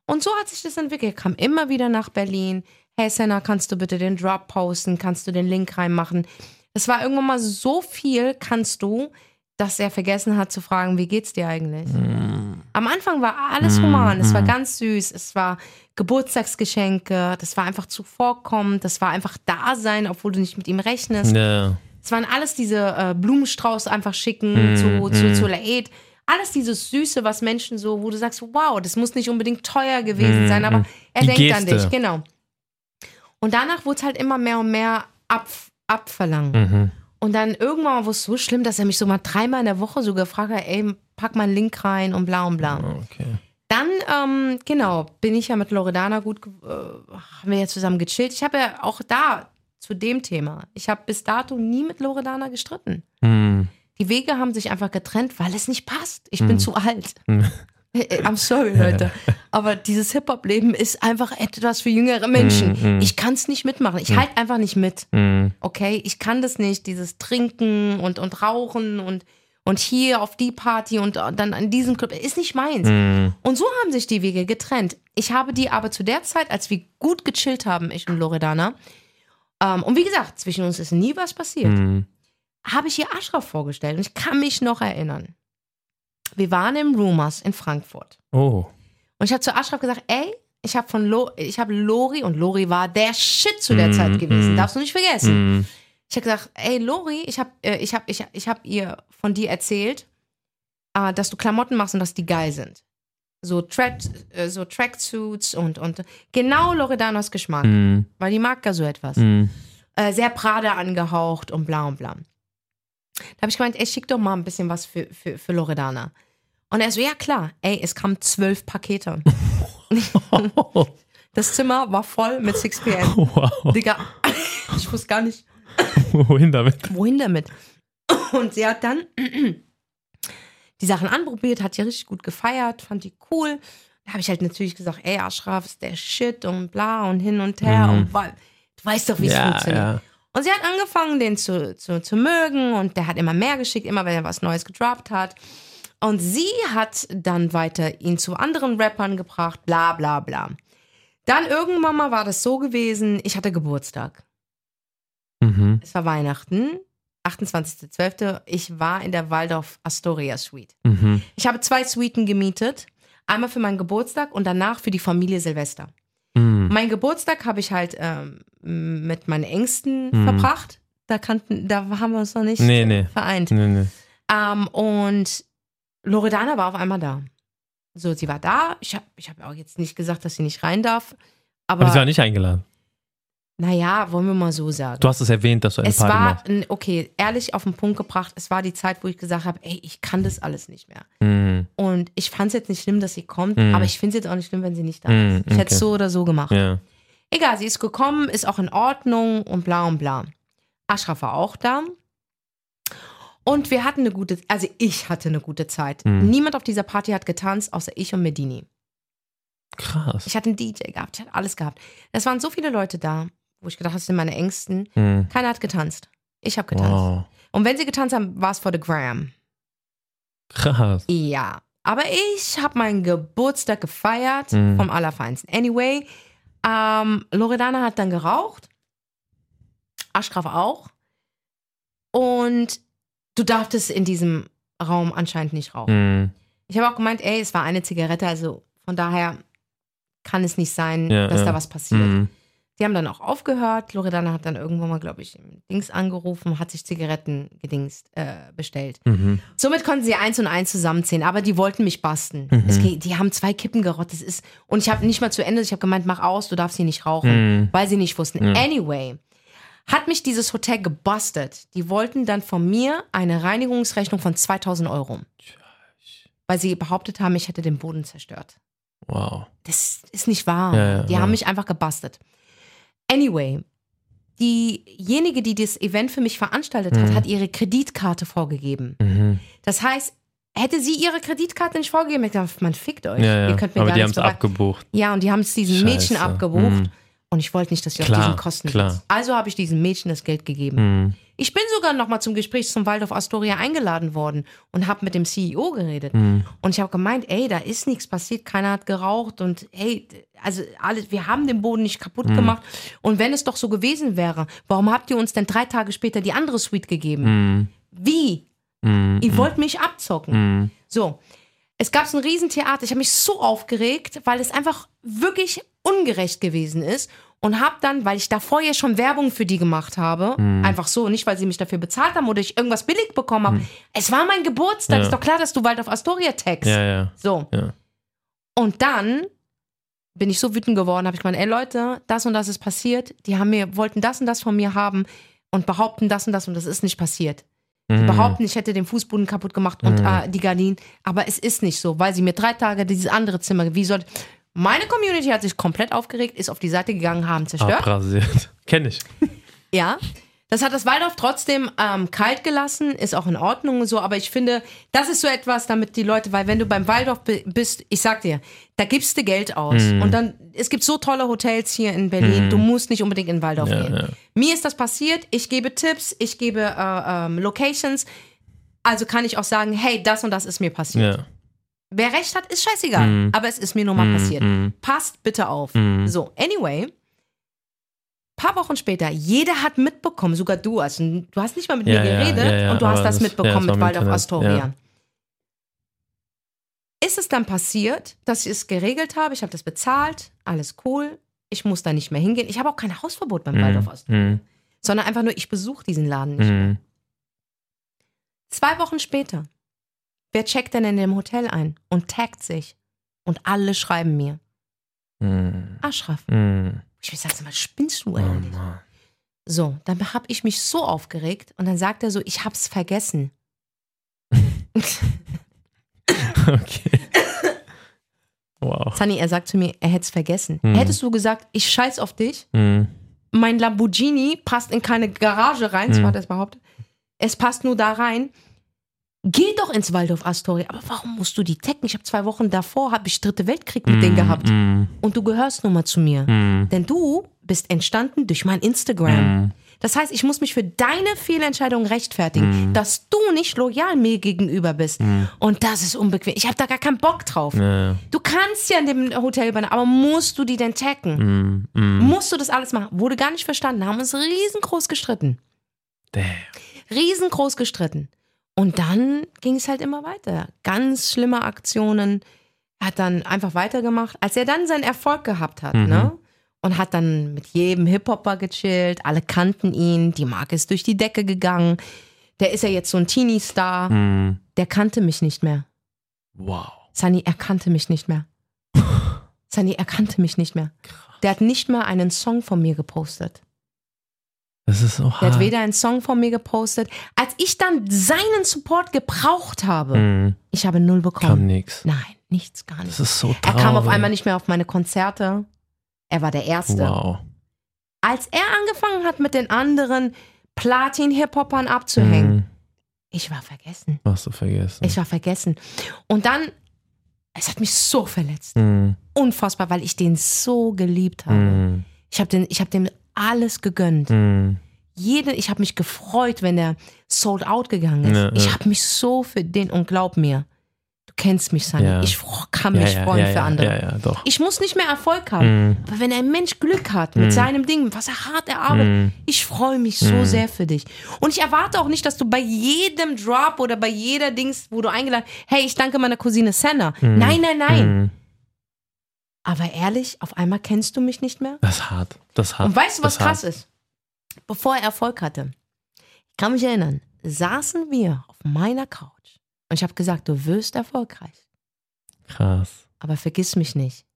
Und so hat sich das entwickelt. Er kam immer wieder nach Berlin. Hey Senna, kannst du bitte den Drop posten? Kannst du den Link reinmachen? Es war irgendwann mal so viel, kannst du, dass er vergessen hat zu fragen, wie geht's dir eigentlich? Mhm. Am Anfang war alles human, es war ganz süß, es war Geburtstagsgeschenke, das war einfach zuvorkommend, das war einfach da sein, obwohl du nicht mit ihm rechnest. Ja. Es waren alles diese äh, Blumenstrauß einfach schicken zu, zu, zu Laid. Alles dieses Süße, was Menschen so, wo du sagst, wow, das muss nicht unbedingt teuer gewesen sein, aber er Die denkt an Geste. dich, genau. Und danach wurde es halt immer mehr und mehr ab, abverlangt. Mhm. Und dann irgendwann war es so schlimm, dass er mich so mal dreimal in der Woche so gefragt hat, ey, pack mal einen Link rein und bla und bla. Okay. Dann, ähm, genau, bin ich ja mit Loredana gut, äh, haben wir ja zusammen gechillt. Ich habe ja auch da zu dem Thema, ich habe bis dato nie mit Loredana gestritten. Mhm. Die Wege haben sich einfach getrennt, weil es nicht passt. Ich bin zu alt. Mhm. I'm sorry, Leute. Aber dieses Hip-Hop-Leben ist einfach etwas für jüngere Menschen. Mhm. Ich kann es nicht mitmachen. Ich halte einfach nicht mit. Mhm. Okay? Ich kann das nicht. Dieses Trinken und, und Rauchen und, und hier auf die Party und dann an diesem Club. Ist nicht meins. Mhm. Und so haben sich die Wege getrennt. Ich habe die aber zu der Zeit, als wir gut gechillt haben, ich und Loredana, ähm, und wie gesagt, zwischen uns ist nie was passiert, Mhm. habe ich ihr Ashraf vorgestellt. Und ich kann mich noch erinnern. Wir waren im Rumors in Frankfurt. Oh. Und ich habe zu Ashraf gesagt, ey, ich habe von Lo ich habe Lori und Lori war der Shit zu der Mm, Zeit gewesen. mm. Darfst du nicht vergessen. Mhm. Ich habe gesagt, ey Lori, ich habe äh, ich hab, ich, ich hab ihr von dir erzählt, äh, dass du Klamotten machst und dass die geil sind. So, Track, äh, so Tracksuits und, und genau Loredanos Geschmack, Mhm. weil die mag ja so etwas. Mhm. Äh, sehr Prada angehaucht und bla und bla. Da habe ich gemeint, ey, schick doch mal ein bisschen was für, für, für Loredana. Und er so, ja klar, ey, es kamen zwölf Pakete. Das Zimmer war voll mit 6 PM. Wow. Digga, ich wusste gar nicht, Wohin damit? wohin damit. Und sie hat dann die Sachen anprobiert, hat die richtig gut gefeiert, fand die cool. Da habe ich halt natürlich gesagt, ey, Ashraf ist der Shit und bla und hin und her. Mhm. Und weil, du weißt doch, wie es Ja, funktioniert. ja. Und sie hat angefangen, den zu, zu, zu mögen und der hat immer mehr geschickt, immer wenn er was Neues gedroppt hat. Und sie hat dann weiter ihn zu anderen Rappern gebracht, bla bla bla. Dann irgendwann mal war das so gewesen, ich hatte Geburtstag. Mhm. Es war Weihnachten, 28.12. Ich war in der Waldorf Astoria Suite. Mhm. Ich habe zwei Suiten gemietet. Einmal für meinen Geburtstag und danach für die Familie Silvester. Mhm. Mein Geburtstag habe ich halt ähm, mit meinen Ängsten Mhm. verbracht. Da kannten, da haben wir uns noch nicht Nee, nee. vereint. Nee, nee. Ähm, und Loredana war auf einmal da. So, sie war da. Ich habe ich hab auch jetzt nicht gesagt, dass sie nicht rein darf. Aber, Aber sie war nicht eingeladen. Naja, wollen wir mal so sagen. Du hast es erwähnt, dass du eine es Party war, machst. okay, ehrlich auf den Punkt gebracht, es war die Zeit, wo ich gesagt habe, ey, ich kann das alles nicht mehr. Mhm. Und ich fand es jetzt nicht schlimm, dass sie kommt, Mhm. aber ich finde es jetzt auch nicht schlimm, wenn sie nicht da Mhm, ist. Ich hätte okay. es so oder so gemacht. Ja. Egal, sie ist gekommen, ist auch in Ordnung und bla und bla. Ashraf war auch da. Und wir hatten eine gute, also ich hatte eine gute Zeit. Mhm. Niemand auf dieser Party hat getanzt, außer ich und Medini. Krass. Ich hatte einen DJ gehabt, ich hatte alles gehabt. Es waren so viele Leute da, wo ich gedacht habe, das sind meine Ängsten. Mhm. Keiner hat getanzt. Ich habe getanzt. Wow. Und wenn sie getanzt haben, war es for the gram. Krass. Ja. Aber ich habe meinen Geburtstag gefeiert Mhm. vom Allerfeinsten. Anyway, ähm, Loredana hat dann geraucht. Aschgraf auch. Und du darftest in diesem Raum anscheinend nicht rauchen. Mhm. Ich habe auch gemeint, ey, es war eine Zigarette, also von daher kann es nicht sein, Ja, dass ja. da was passiert. Mhm. Die haben dann auch aufgehört. Loredana hat dann irgendwann mal, glaube ich, im Dings angerufen, hat sich Zigaretten gedingst, äh, bestellt. Mhm. Somit konnten sie eins und eins zusammenziehen, aber die wollten mich basten. Mhm. Geht, die haben zwei Kippen gerottet. Das ist, und ich habe nicht mal zu Ende, ich habe gemeint, mach aus, du darfst hier nicht rauchen, Mhm. weil sie nicht wussten. Ja. Anyway, hat mich dieses Hotel gebastelt. Die wollten dann von mir eine Reinigungsrechnung von 2000 Euro. Weil sie behauptet haben, ich hätte den Boden zerstört. Wow. Das ist nicht wahr. Ja, ja, die haben mich einfach gebastelt. Anyway, diejenige, die das Event für mich veranstaltet hat, Mhm. hat ihre Kreditkarte vorgegeben. Mhm. Das heißt, hätte sie ihre Kreditkarte nicht vorgegeben, hätte ich gedacht, man fickt euch. Ja, ja. Ihr könnt mir Aber gar die haben es abgebucht. Ja, und die haben es diesem Scheiße. Mädchen abgebucht. Mhm. Und ich wollte nicht, dass sie auf diesen Kosten klar. sitzt. Also habe ich diesem Mädchen das Geld gegeben. Ich bin sogar noch mal zum Gespräch zum Waldorf Astoria eingeladen worden und habe mit dem CEO geredet. Mhm. Und ich habe gemeint, ey, da ist nichts passiert, keiner hat geraucht und hey, also alles, wir haben den Boden nicht kaputt Mhm. gemacht. Und wenn es doch so gewesen wäre, warum habt ihr uns denn drei Tage später die andere Suite gegeben? Mhm. Wie? Mhm. Ihr wollt mich abzocken. Mhm. So, es gab so ein Riesentheater. Ich habe mich so aufgeregt, weil es einfach wirklich ungerecht gewesen ist. Und habe dann, weil ich davor ja schon Werbung für die gemacht habe, Mhm. einfach so, nicht weil sie mich dafür bezahlt haben oder ich irgendwas billig bekommen habe. Es war mein Geburtstag. Ja. Ist doch klar, dass du Waldorf Astoria taggst. Ja, ja. So. Ja. Und dann bin ich so wütend geworden, habe ich gemeint, ey Leute, das und das ist passiert. Die haben mir, wollten das und das von mir haben und behaupten das und das und das ist nicht passiert. Die Mhm. behaupten, ich hätte den Fußboden kaputt gemacht und Mhm. äh, die Gardinen, aber es ist nicht so, weil sie mir drei Tage dieses andere Zimmer, wie soll. Meine Community hat sich komplett aufgeregt, ist auf die Seite gegangen, haben zerstört. Abrasiert. Kenn ich. Ja. Das hat das Waldorf trotzdem ähm, kalt gelassen, ist auch in Ordnung und so, aber ich finde, das ist so etwas, damit die Leute, weil wenn du beim Waldorf bi- bist, ich sag dir, da gibst du Geld aus. Mhm. Und dann, es gibt so tolle Hotels hier in Berlin, du musst nicht unbedingt in Waldorf Ja, gehen. ja. Mir ist das passiert, ich gebe Tipps, ich gebe äh, ähm, Locations, also kann ich auch sagen, hey, das und das ist mir passiert. Ja. Wer recht hat, ist scheißegal, Mhm. aber es ist mir nun mal Mhm, passiert. mhm. Passt bitte auf. Mhm. So, anyway, paar Wochen später, jeder hat mitbekommen, sogar du, also du hast nicht mal mit Ja, mir geredet ja, ja, und du hast das das- mitbekommen das mit Waldorf Internet, Astoria. Ist es dann passiert, dass ich es geregelt habe, ich habe das bezahlt, alles cool, ich muss da nicht mehr hingehen. Ich habe auch kein Hausverbot beim Waldorf Astoria, Mhm. sondern einfach nur, ich besuche diesen Laden nicht mehr. Mhm. Zwei Wochen später, wer checkt denn in dem Hotel ein und taggt sich? Und alle schreiben mir, Mhm. Aschraf. Mhm. Ich sag mal, spinnst du Oh, eigentlich? Mann. So, dann habe ich mich so aufgeregt und dann sagt er so, ich hab's vergessen. Okay. Wow. Sunny, er sagt zu mir, er hätte es vergessen. Mhm. Hättest du gesagt, ich scheiß auf dich, Mhm. mein Lamborghini passt in keine Garage rein, so Mhm. hat er es behauptet. Es passt nur da rein. Geh doch ins Waldorf Astoria. Aber warum musst du die tecken? Ich habe zwei Wochen davor, habe ich dritte Weltkrieg mit denen gehabt. Mhm. Und du gehörst nun mal zu mir. Mhm. Denn du bist entstanden durch mein Instagram. Mhm. Das heißt, ich muss mich für deine Fehlentscheidung rechtfertigen, Mhm. dass du nicht loyal mir gegenüber bist. Und das ist unbequem. Ich habe da gar keinen Bock drauf. Ja. Du kannst ja in dem Hotel übernachten, aber musst du die denn checken? Mhm. Mhm. Musst du das alles machen? Wurde gar nicht verstanden. Haben uns riesengroß gestritten. Damn. Riesengroß gestritten. Und dann ging es halt immer weiter. Ganz schlimme Aktionen. Er hat dann einfach weitergemacht. Als er dann seinen Erfolg gehabt hat, Mhm. ne? Und hat dann mit jedem Hip-Hopper gechillt. Alle kannten ihn. Die Marke ist durch die Decke gegangen. Der ist ja jetzt so ein Teenie-Star. Mhm. Der kannte mich nicht mehr. Wow. Sunny, er kannte mich nicht mehr. Sandy, er kannte mich nicht mehr. Der hat nicht mal einen Song von mir gepostet. Das ist so Der hat hart. weder einen Song von mir gepostet. Als ich dann seinen Support gebraucht habe, Mhm. ich habe null Kam bekommen. nix. Nein, nichts, gar nichts. Das ist so Er traurig. kam auf einmal nicht mehr auf meine Konzerte. Er war der Erste. Wow. Als er angefangen hat, mit den anderen Platin-Hip-Hopern abzuhängen, Mhm. ich war vergessen. Hast du vergessen. Ich war vergessen. Und dann, es hat mich so verletzt. Mhm. Unfassbar, weil ich den so geliebt habe. Mhm. Ich habe den, ich habe dem alles gegönnt. Mhm. Jede, ich habe mich gefreut, wenn der sold out gegangen ist. Ja, ja. Ich habe mich so für den und glaub mir, du kennst mich, Sunny. Ja. Ich fro- kann Ja, mich ja, freuen ja, für ja, andere. Ja, ja. Ich muss nicht mehr Erfolg haben. Mhm. Aber wenn ein Mensch Glück hat mit Mhm. seinem Ding, was er hart erarbeitet, Mhm. ich freue mich so Mhm. sehr für dich. Und ich erwarte auch nicht, dass du bei jedem Drop oder bei jeder Dings, wo du eingeladen hey, ich danke meiner Cousine Senna. Mhm. Nein, nein, nein. Aber ehrlich, auf einmal kennst du mich nicht mehr. Das ist hart. Das ist hart. Und weißt du, was krass ist? Bevor er Erfolg hatte, ich kann mich erinnern, saßen wir auf meiner Couch und ich habe gesagt, du wirst erfolgreich, Krass. aber vergiss mich nicht.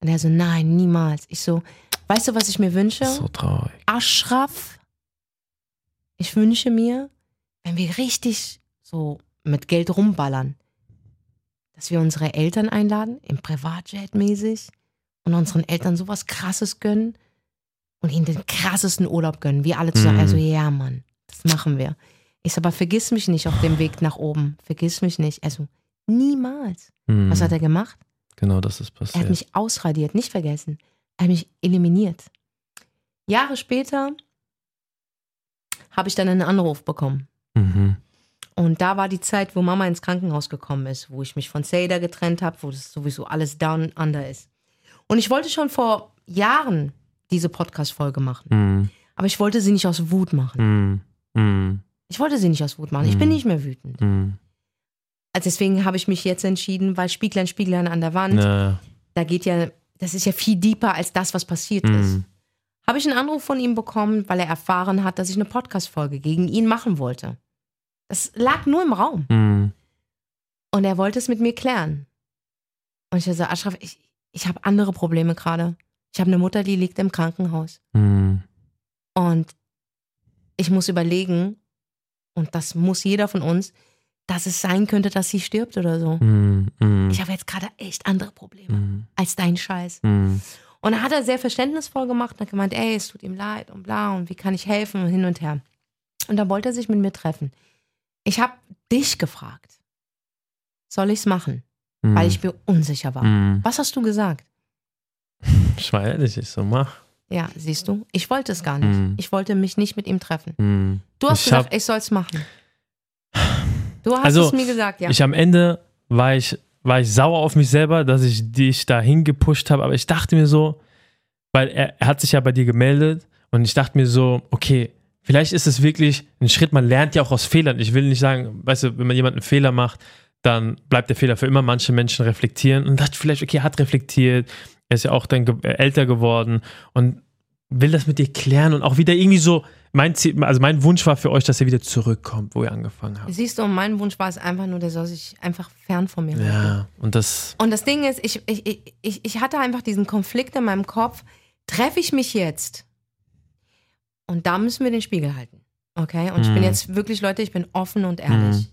Und er so, nein, niemals. Ich so, weißt du, was ich mir wünsche? So traurig. Ashraf, ich wünsche mir, wenn wir richtig so mit Geld rumballern, dass wir unsere Eltern einladen, im Privatjet mäßig, und unseren Eltern sowas krasses gönnen und ihnen den krassesten Urlaub gönnen. Wir alle zusammen. Mhm. Also, ja, Mann, das machen wir. Ich so, aber vergiss mich nicht auf dem Weg nach oben. Vergiss mich nicht. Also, niemals. Mhm. Was hat er gemacht? Genau, das ist Er hat passiert. mich ausradiert, nicht vergessen. Er hat mich eliminiert. Jahre später habe ich dann einen Anruf bekommen. mhm. Und da war die Zeit, wo Mama ins Krankenhaus gekommen ist, wo ich mich von Seda getrennt habe, wo das sowieso alles down under ist. Und ich wollte schon vor Jahren diese Podcast-Folge machen. Mhm. Aber ich wollte sie nicht aus Wut machen. Mhm. Mhm. Ich wollte sie nicht aus Wut machen. Ich bin Mhm. nicht mehr wütend. Mhm. Also deswegen habe ich mich jetzt entschieden, weil Spieglein, Spieglein an der Wand, Ja. da geht ja, das ist ja viel deeper als das, was passiert ist. Mhm. habe ich einen Anruf von ihm bekommen, weil er erfahren hat, dass ich eine Podcast-Folge gegen ihn machen wollte. Das lag nur im Raum. Mhm. Und er wollte es mit mir klären. Und ich so, Ashraf, ich, ich habe andere Probleme gerade. Ich habe eine Mutter, die liegt im Krankenhaus. Mhm. Und ich muss überlegen, und das muss jeder von uns, dass es sein könnte, dass sie stirbt oder so. Mhm. Mhm. Ich habe jetzt gerade echt andere Probleme Mhm. als dein Scheiß. Mhm. Und da hat er sehr verständnisvoll gemacht und hat gemeint, ey, es tut ihm leid und bla und wie kann ich helfen und hin und her. Und dann wollte er sich mit mir treffen. Ich habe dich gefragt, soll ich es machen? Mhm. Weil ich mir unsicher war. Mhm. Was hast du gesagt? Ich war ehrlich, ich so, mach. Ja, siehst du, ich wollte es gar nicht. Mhm. Ich wollte mich nicht mit ihm treffen. Mhm. Du hast Ich gesagt, hab- ich soll es machen. Du hast Also, es mir gesagt, ja. Ich am Ende war ich, war ich sauer auf mich selber, dass ich dich dahin gepusht habe, aber ich dachte mir so, weil er, er hat sich ja bei dir gemeldet und ich dachte mir so, okay, vielleicht ist es wirklich ein Schritt, man lernt ja auch aus Fehlern. Ich will nicht sagen, weißt du, wenn man jemand einen Fehler macht, dann bleibt der Fehler für immer. Manche Menschen reflektieren und dachte vielleicht, okay, er hat reflektiert, er ist ja auch dann äh, älter geworden und will das mit dir klären und auch wieder irgendwie so, mein Ziel, also mein Wunsch war für euch, dass ihr wieder zurückkommt, wo ihr angefangen habt. Siehst du, mein Wunsch war es einfach nur, der soll sich einfach fern von mir halten. Ja, und das, Und das Ding ist, ich, ich, ich- ich, ich hatte einfach diesen Konflikt in meinem Kopf. Treffe ich mich jetzt? Und da müssen wir den Spiegel halten. Okay? Und ich bin Mhm. jetzt wirklich, Leute, ich bin offen und ehrlich. Mhm.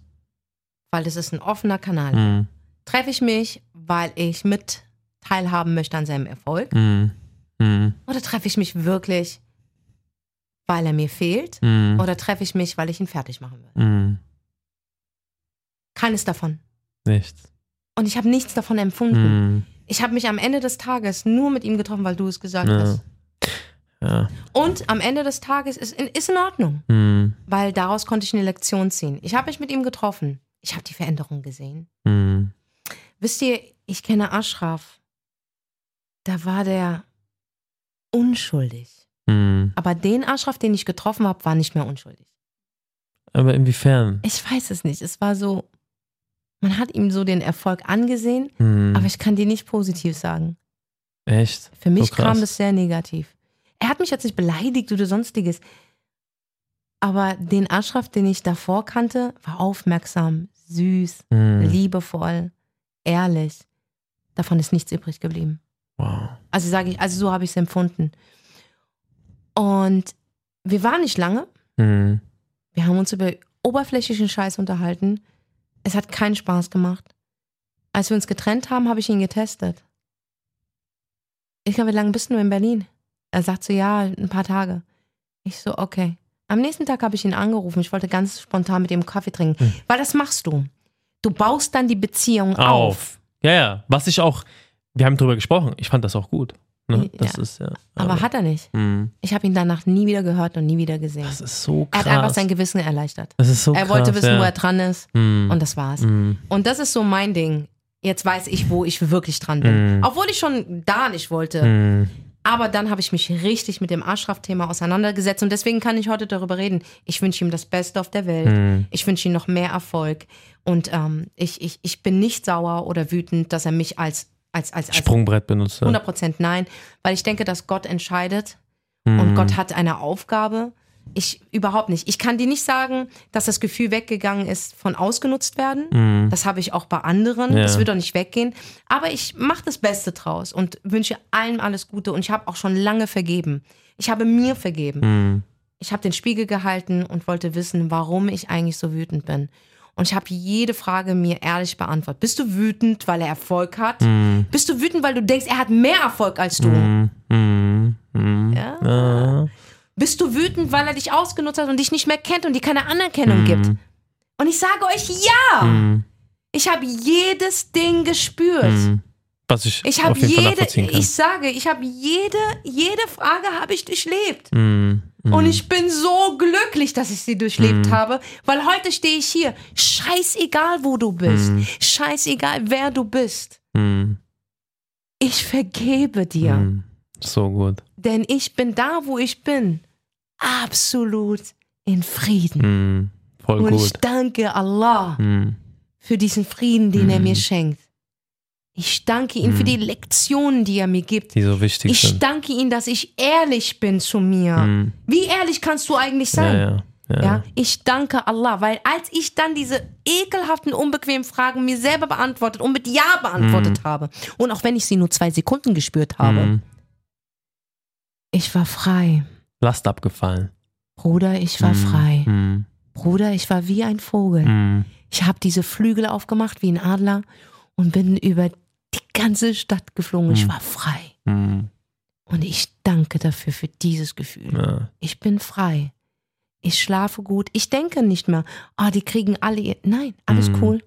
Weil das ist ein offener Kanal. Mhm. Treffe ich mich, weil ich mit teilhaben möchte an seinem Erfolg? Mhm. Mhm. Oder treffe ich mich wirklich, weil er mir fehlt? Mhm. Oder treffe ich mich, weil ich ihn fertig machen will? Mhm. Keines davon. Nichts. Und ich habe nichts davon empfunden. Mhm. Ich habe mich am Ende des Tages nur mit ihm getroffen, weil du es gesagt Ja. hast. Ja. Und am Ende des Tages ist, ist in Ordnung, Mhm. weil daraus konnte ich eine Lektion ziehen. Ich habe mich mit ihm getroffen. Ich habe die Veränderung gesehen. Mhm. Wisst ihr, ich kenne Ashraf. Da war der unschuldig. Mhm. Aber den Ashraf, den ich getroffen habe, war nicht mehr unschuldig. Aber inwiefern? Ich weiß es nicht. Es war so, man hat ihm so den Erfolg angesehen, Mhm. aber ich kann dir nicht positiv sagen. Echt? Für mich So kam das sehr negativ. Er hat mich jetzt nicht beleidigt oder sonstiges. Aber den Ashraf, den ich davor kannte, war aufmerksam, süß, Mhm. liebevoll, ehrlich. Davon ist nichts übrig geblieben. Wow. Also sage ich, also so habe ich es empfunden. Und wir waren nicht lange. Mhm. Wir haben uns über oberflächlichen Scheiß unterhalten. Es hat keinen Spaß gemacht. Als wir uns getrennt haben, habe ich ihn getestet. Ich glaube, wie lange bist du in Berlin? Er sagt so, ja, ein paar Tage. Ich so, okay. Am nächsten Tag habe ich ihn angerufen. Ich wollte ganz spontan mit ihm Kaffee trinken. Hm. Weil das machst du. Du baust dann die Beziehung auf. Auf. Ja, ja. Was ich auch, wir haben drüber gesprochen. Ich fand das auch gut. Ne? Das Ja. ist ja. Aber hat er nicht. Mhm. Ich habe ihn danach nie wieder gehört und nie wieder gesehen. Das ist so Er krass. hat einfach sein Gewissen erleichtert. das ist so er krass. wollte wissen, ja. wo er dran ist. Mhm. Und das war's. Mhm. Und das ist so mein Ding. Jetzt weiß ich, wo ich wirklich dran bin. Obwohl ich schon da nicht wollte. Aber dann habe ich mich richtig mit dem Ashraf-Thema auseinandergesetzt und deswegen kann ich heute darüber reden. Ich wünsche ihm das Beste auf der Welt. Mhm. Ich wünsche ihm noch mehr Erfolg. Und ähm, ich, ich, ich bin nicht sauer oder wütend, dass er mich als, als, als, als Sprungbrett benutzt. ja. 100% nein, weil ich denke, dass Gott entscheidet Mhm. und Gott hat eine Aufgabe. Ich überhaupt nicht. Ich kann dir nicht sagen, dass das Gefühl weggegangen ist von ausgenutzt werden. Mhm. Das habe ich auch bei anderen. Ja. Das wird doch nicht weggehen. Aber ich mache das Beste draus und wünsche allen alles Gute. Und ich habe auch schon lange vergeben. Ich habe mir vergeben. Mhm. Ich habe den Spiegel gehalten und wollte wissen, warum ich eigentlich so wütend bin. Und ich habe jede Frage mir ehrlich beantwortet. Bist du wütend, weil er Erfolg hat? Mhm. Bist du wütend, weil du denkst, er hat mehr Erfolg als du? Mhm. Mhm. Bist du wütend, weil er dich ausgenutzt hat und dich nicht mehr kennt und dir keine Anerkennung gibt? Und ich sage euch ja. Mhm. Ich habe jedes Ding gespürt. Mhm. Was ich, Ich habe jede, ich sage, ich habe jede, jede Frage habe ich durchlebt. Mhm. Mhm. Und ich bin so glücklich, dass ich sie durchlebt Mhm. habe, weil heute stehe ich hier. Scheißegal, wo du bist. Mhm. Scheißegal, wer du bist. Mhm. Ich vergebe dir. Mhm. So gut. Denn ich bin da, wo ich bin. Absolut in Frieden. Mhm. Voll Und ich gut. danke Allah Mhm. für diesen Frieden, den er Mhm. mir schenkt. Ich danke ihm für Mhm. die Lektionen, die er mir gibt. Die so wichtig Ich sind. danke ihm, dass ich ehrlich bin zu mir. Mhm. Wie ehrlich kannst du eigentlich Ja, sein? ja. Ja. Ja, ich danke Allah, weil als ich dann diese ekelhaften, unbequemen Fragen mir selber beantwortet und mit Ja beantwortet habe und auch wenn ich sie nur zwei Sekunden gespürt habe, Mhm. ich war frei. Last abgefallen. Bruder, ich war Mhm. frei. Mhm. Bruder, ich war wie ein Vogel. Mhm. Ich habe diese Flügel aufgemacht wie ein Adler und bin über die ganze Stadt geflogen. Ich Mhm. war frei. Mhm. Und ich danke dafür, für dieses Gefühl. Ja. Ich bin frei. Ich schlafe gut. Ich denke nicht mehr, ah, die kriegen alle ihr. Nein, alles Mhm. cool.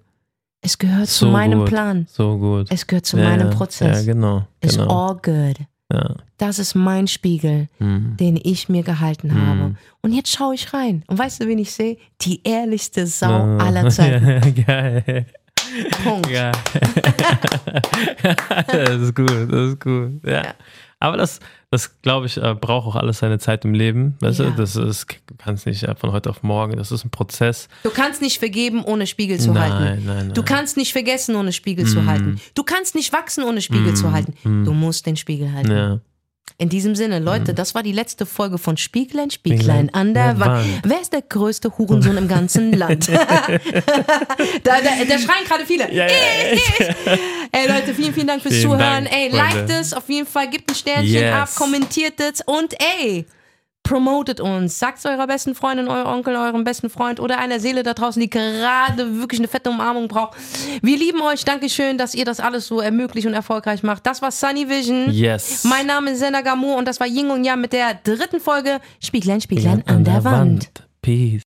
Es gehört zu So meinem gut. Plan. So gut. Es gehört zu ja, meinem. Prozess. Ja, genau. It's genau. all good. Ja. Das ist mein Spiegel, Mhm. den ich mir gehalten Mhm. habe. Und jetzt schaue ich rein. Und weißt du, wen ich sehe? Die ehrlichste Sau Ja. aller Zeiten. Geil. Punkt. Ja. das ist gut, das ist gut. Ja. Ja. Aber das, das glaube ich, äh, braucht auch alles seine Zeit im Leben. Weißt Ja. du? Das ist, du kannst nicht äh, von heute auf morgen, das ist ein Prozess. Du kannst nicht vergeben, ohne Spiegel zu nein, halten. nein, nein. Du kannst nicht vergessen, ohne Spiegel zu Mhm. halten. Du kannst nicht wachsen, ohne Spiegel Mhm. zu halten. Mhm. Du musst den Spiegel halten. ja. In diesem Sinne, Leute, das war die letzte Folge von Spieglein, Spieglein an der an der Wand. Wer ist der größte Hurensohn im ganzen Land? da, da, da schreien gerade viele. Ja, ja, Ey Leute, vielen, vielen Dank fürs Vielen Zuhören. Dank, ey, liked es auf jeden Fall, gebt ein Sternchen Yes. ab, kommentiert es und ey, promotet uns. Sagt eurer besten Freundin, euer Onkel, eurem besten Freund oder einer Seele da draußen, die gerade wirklich eine fette Umarmung braucht. Wir lieben euch. Dankeschön, dass ihr das alles so ermöglicht und erfolgreich macht. Das war Sunny Vision. Yes. Mein Name ist Sena Gamur und das war Ying und Yang mit der dritten Folge Spieglein, Spieglein an der Wand. Peace.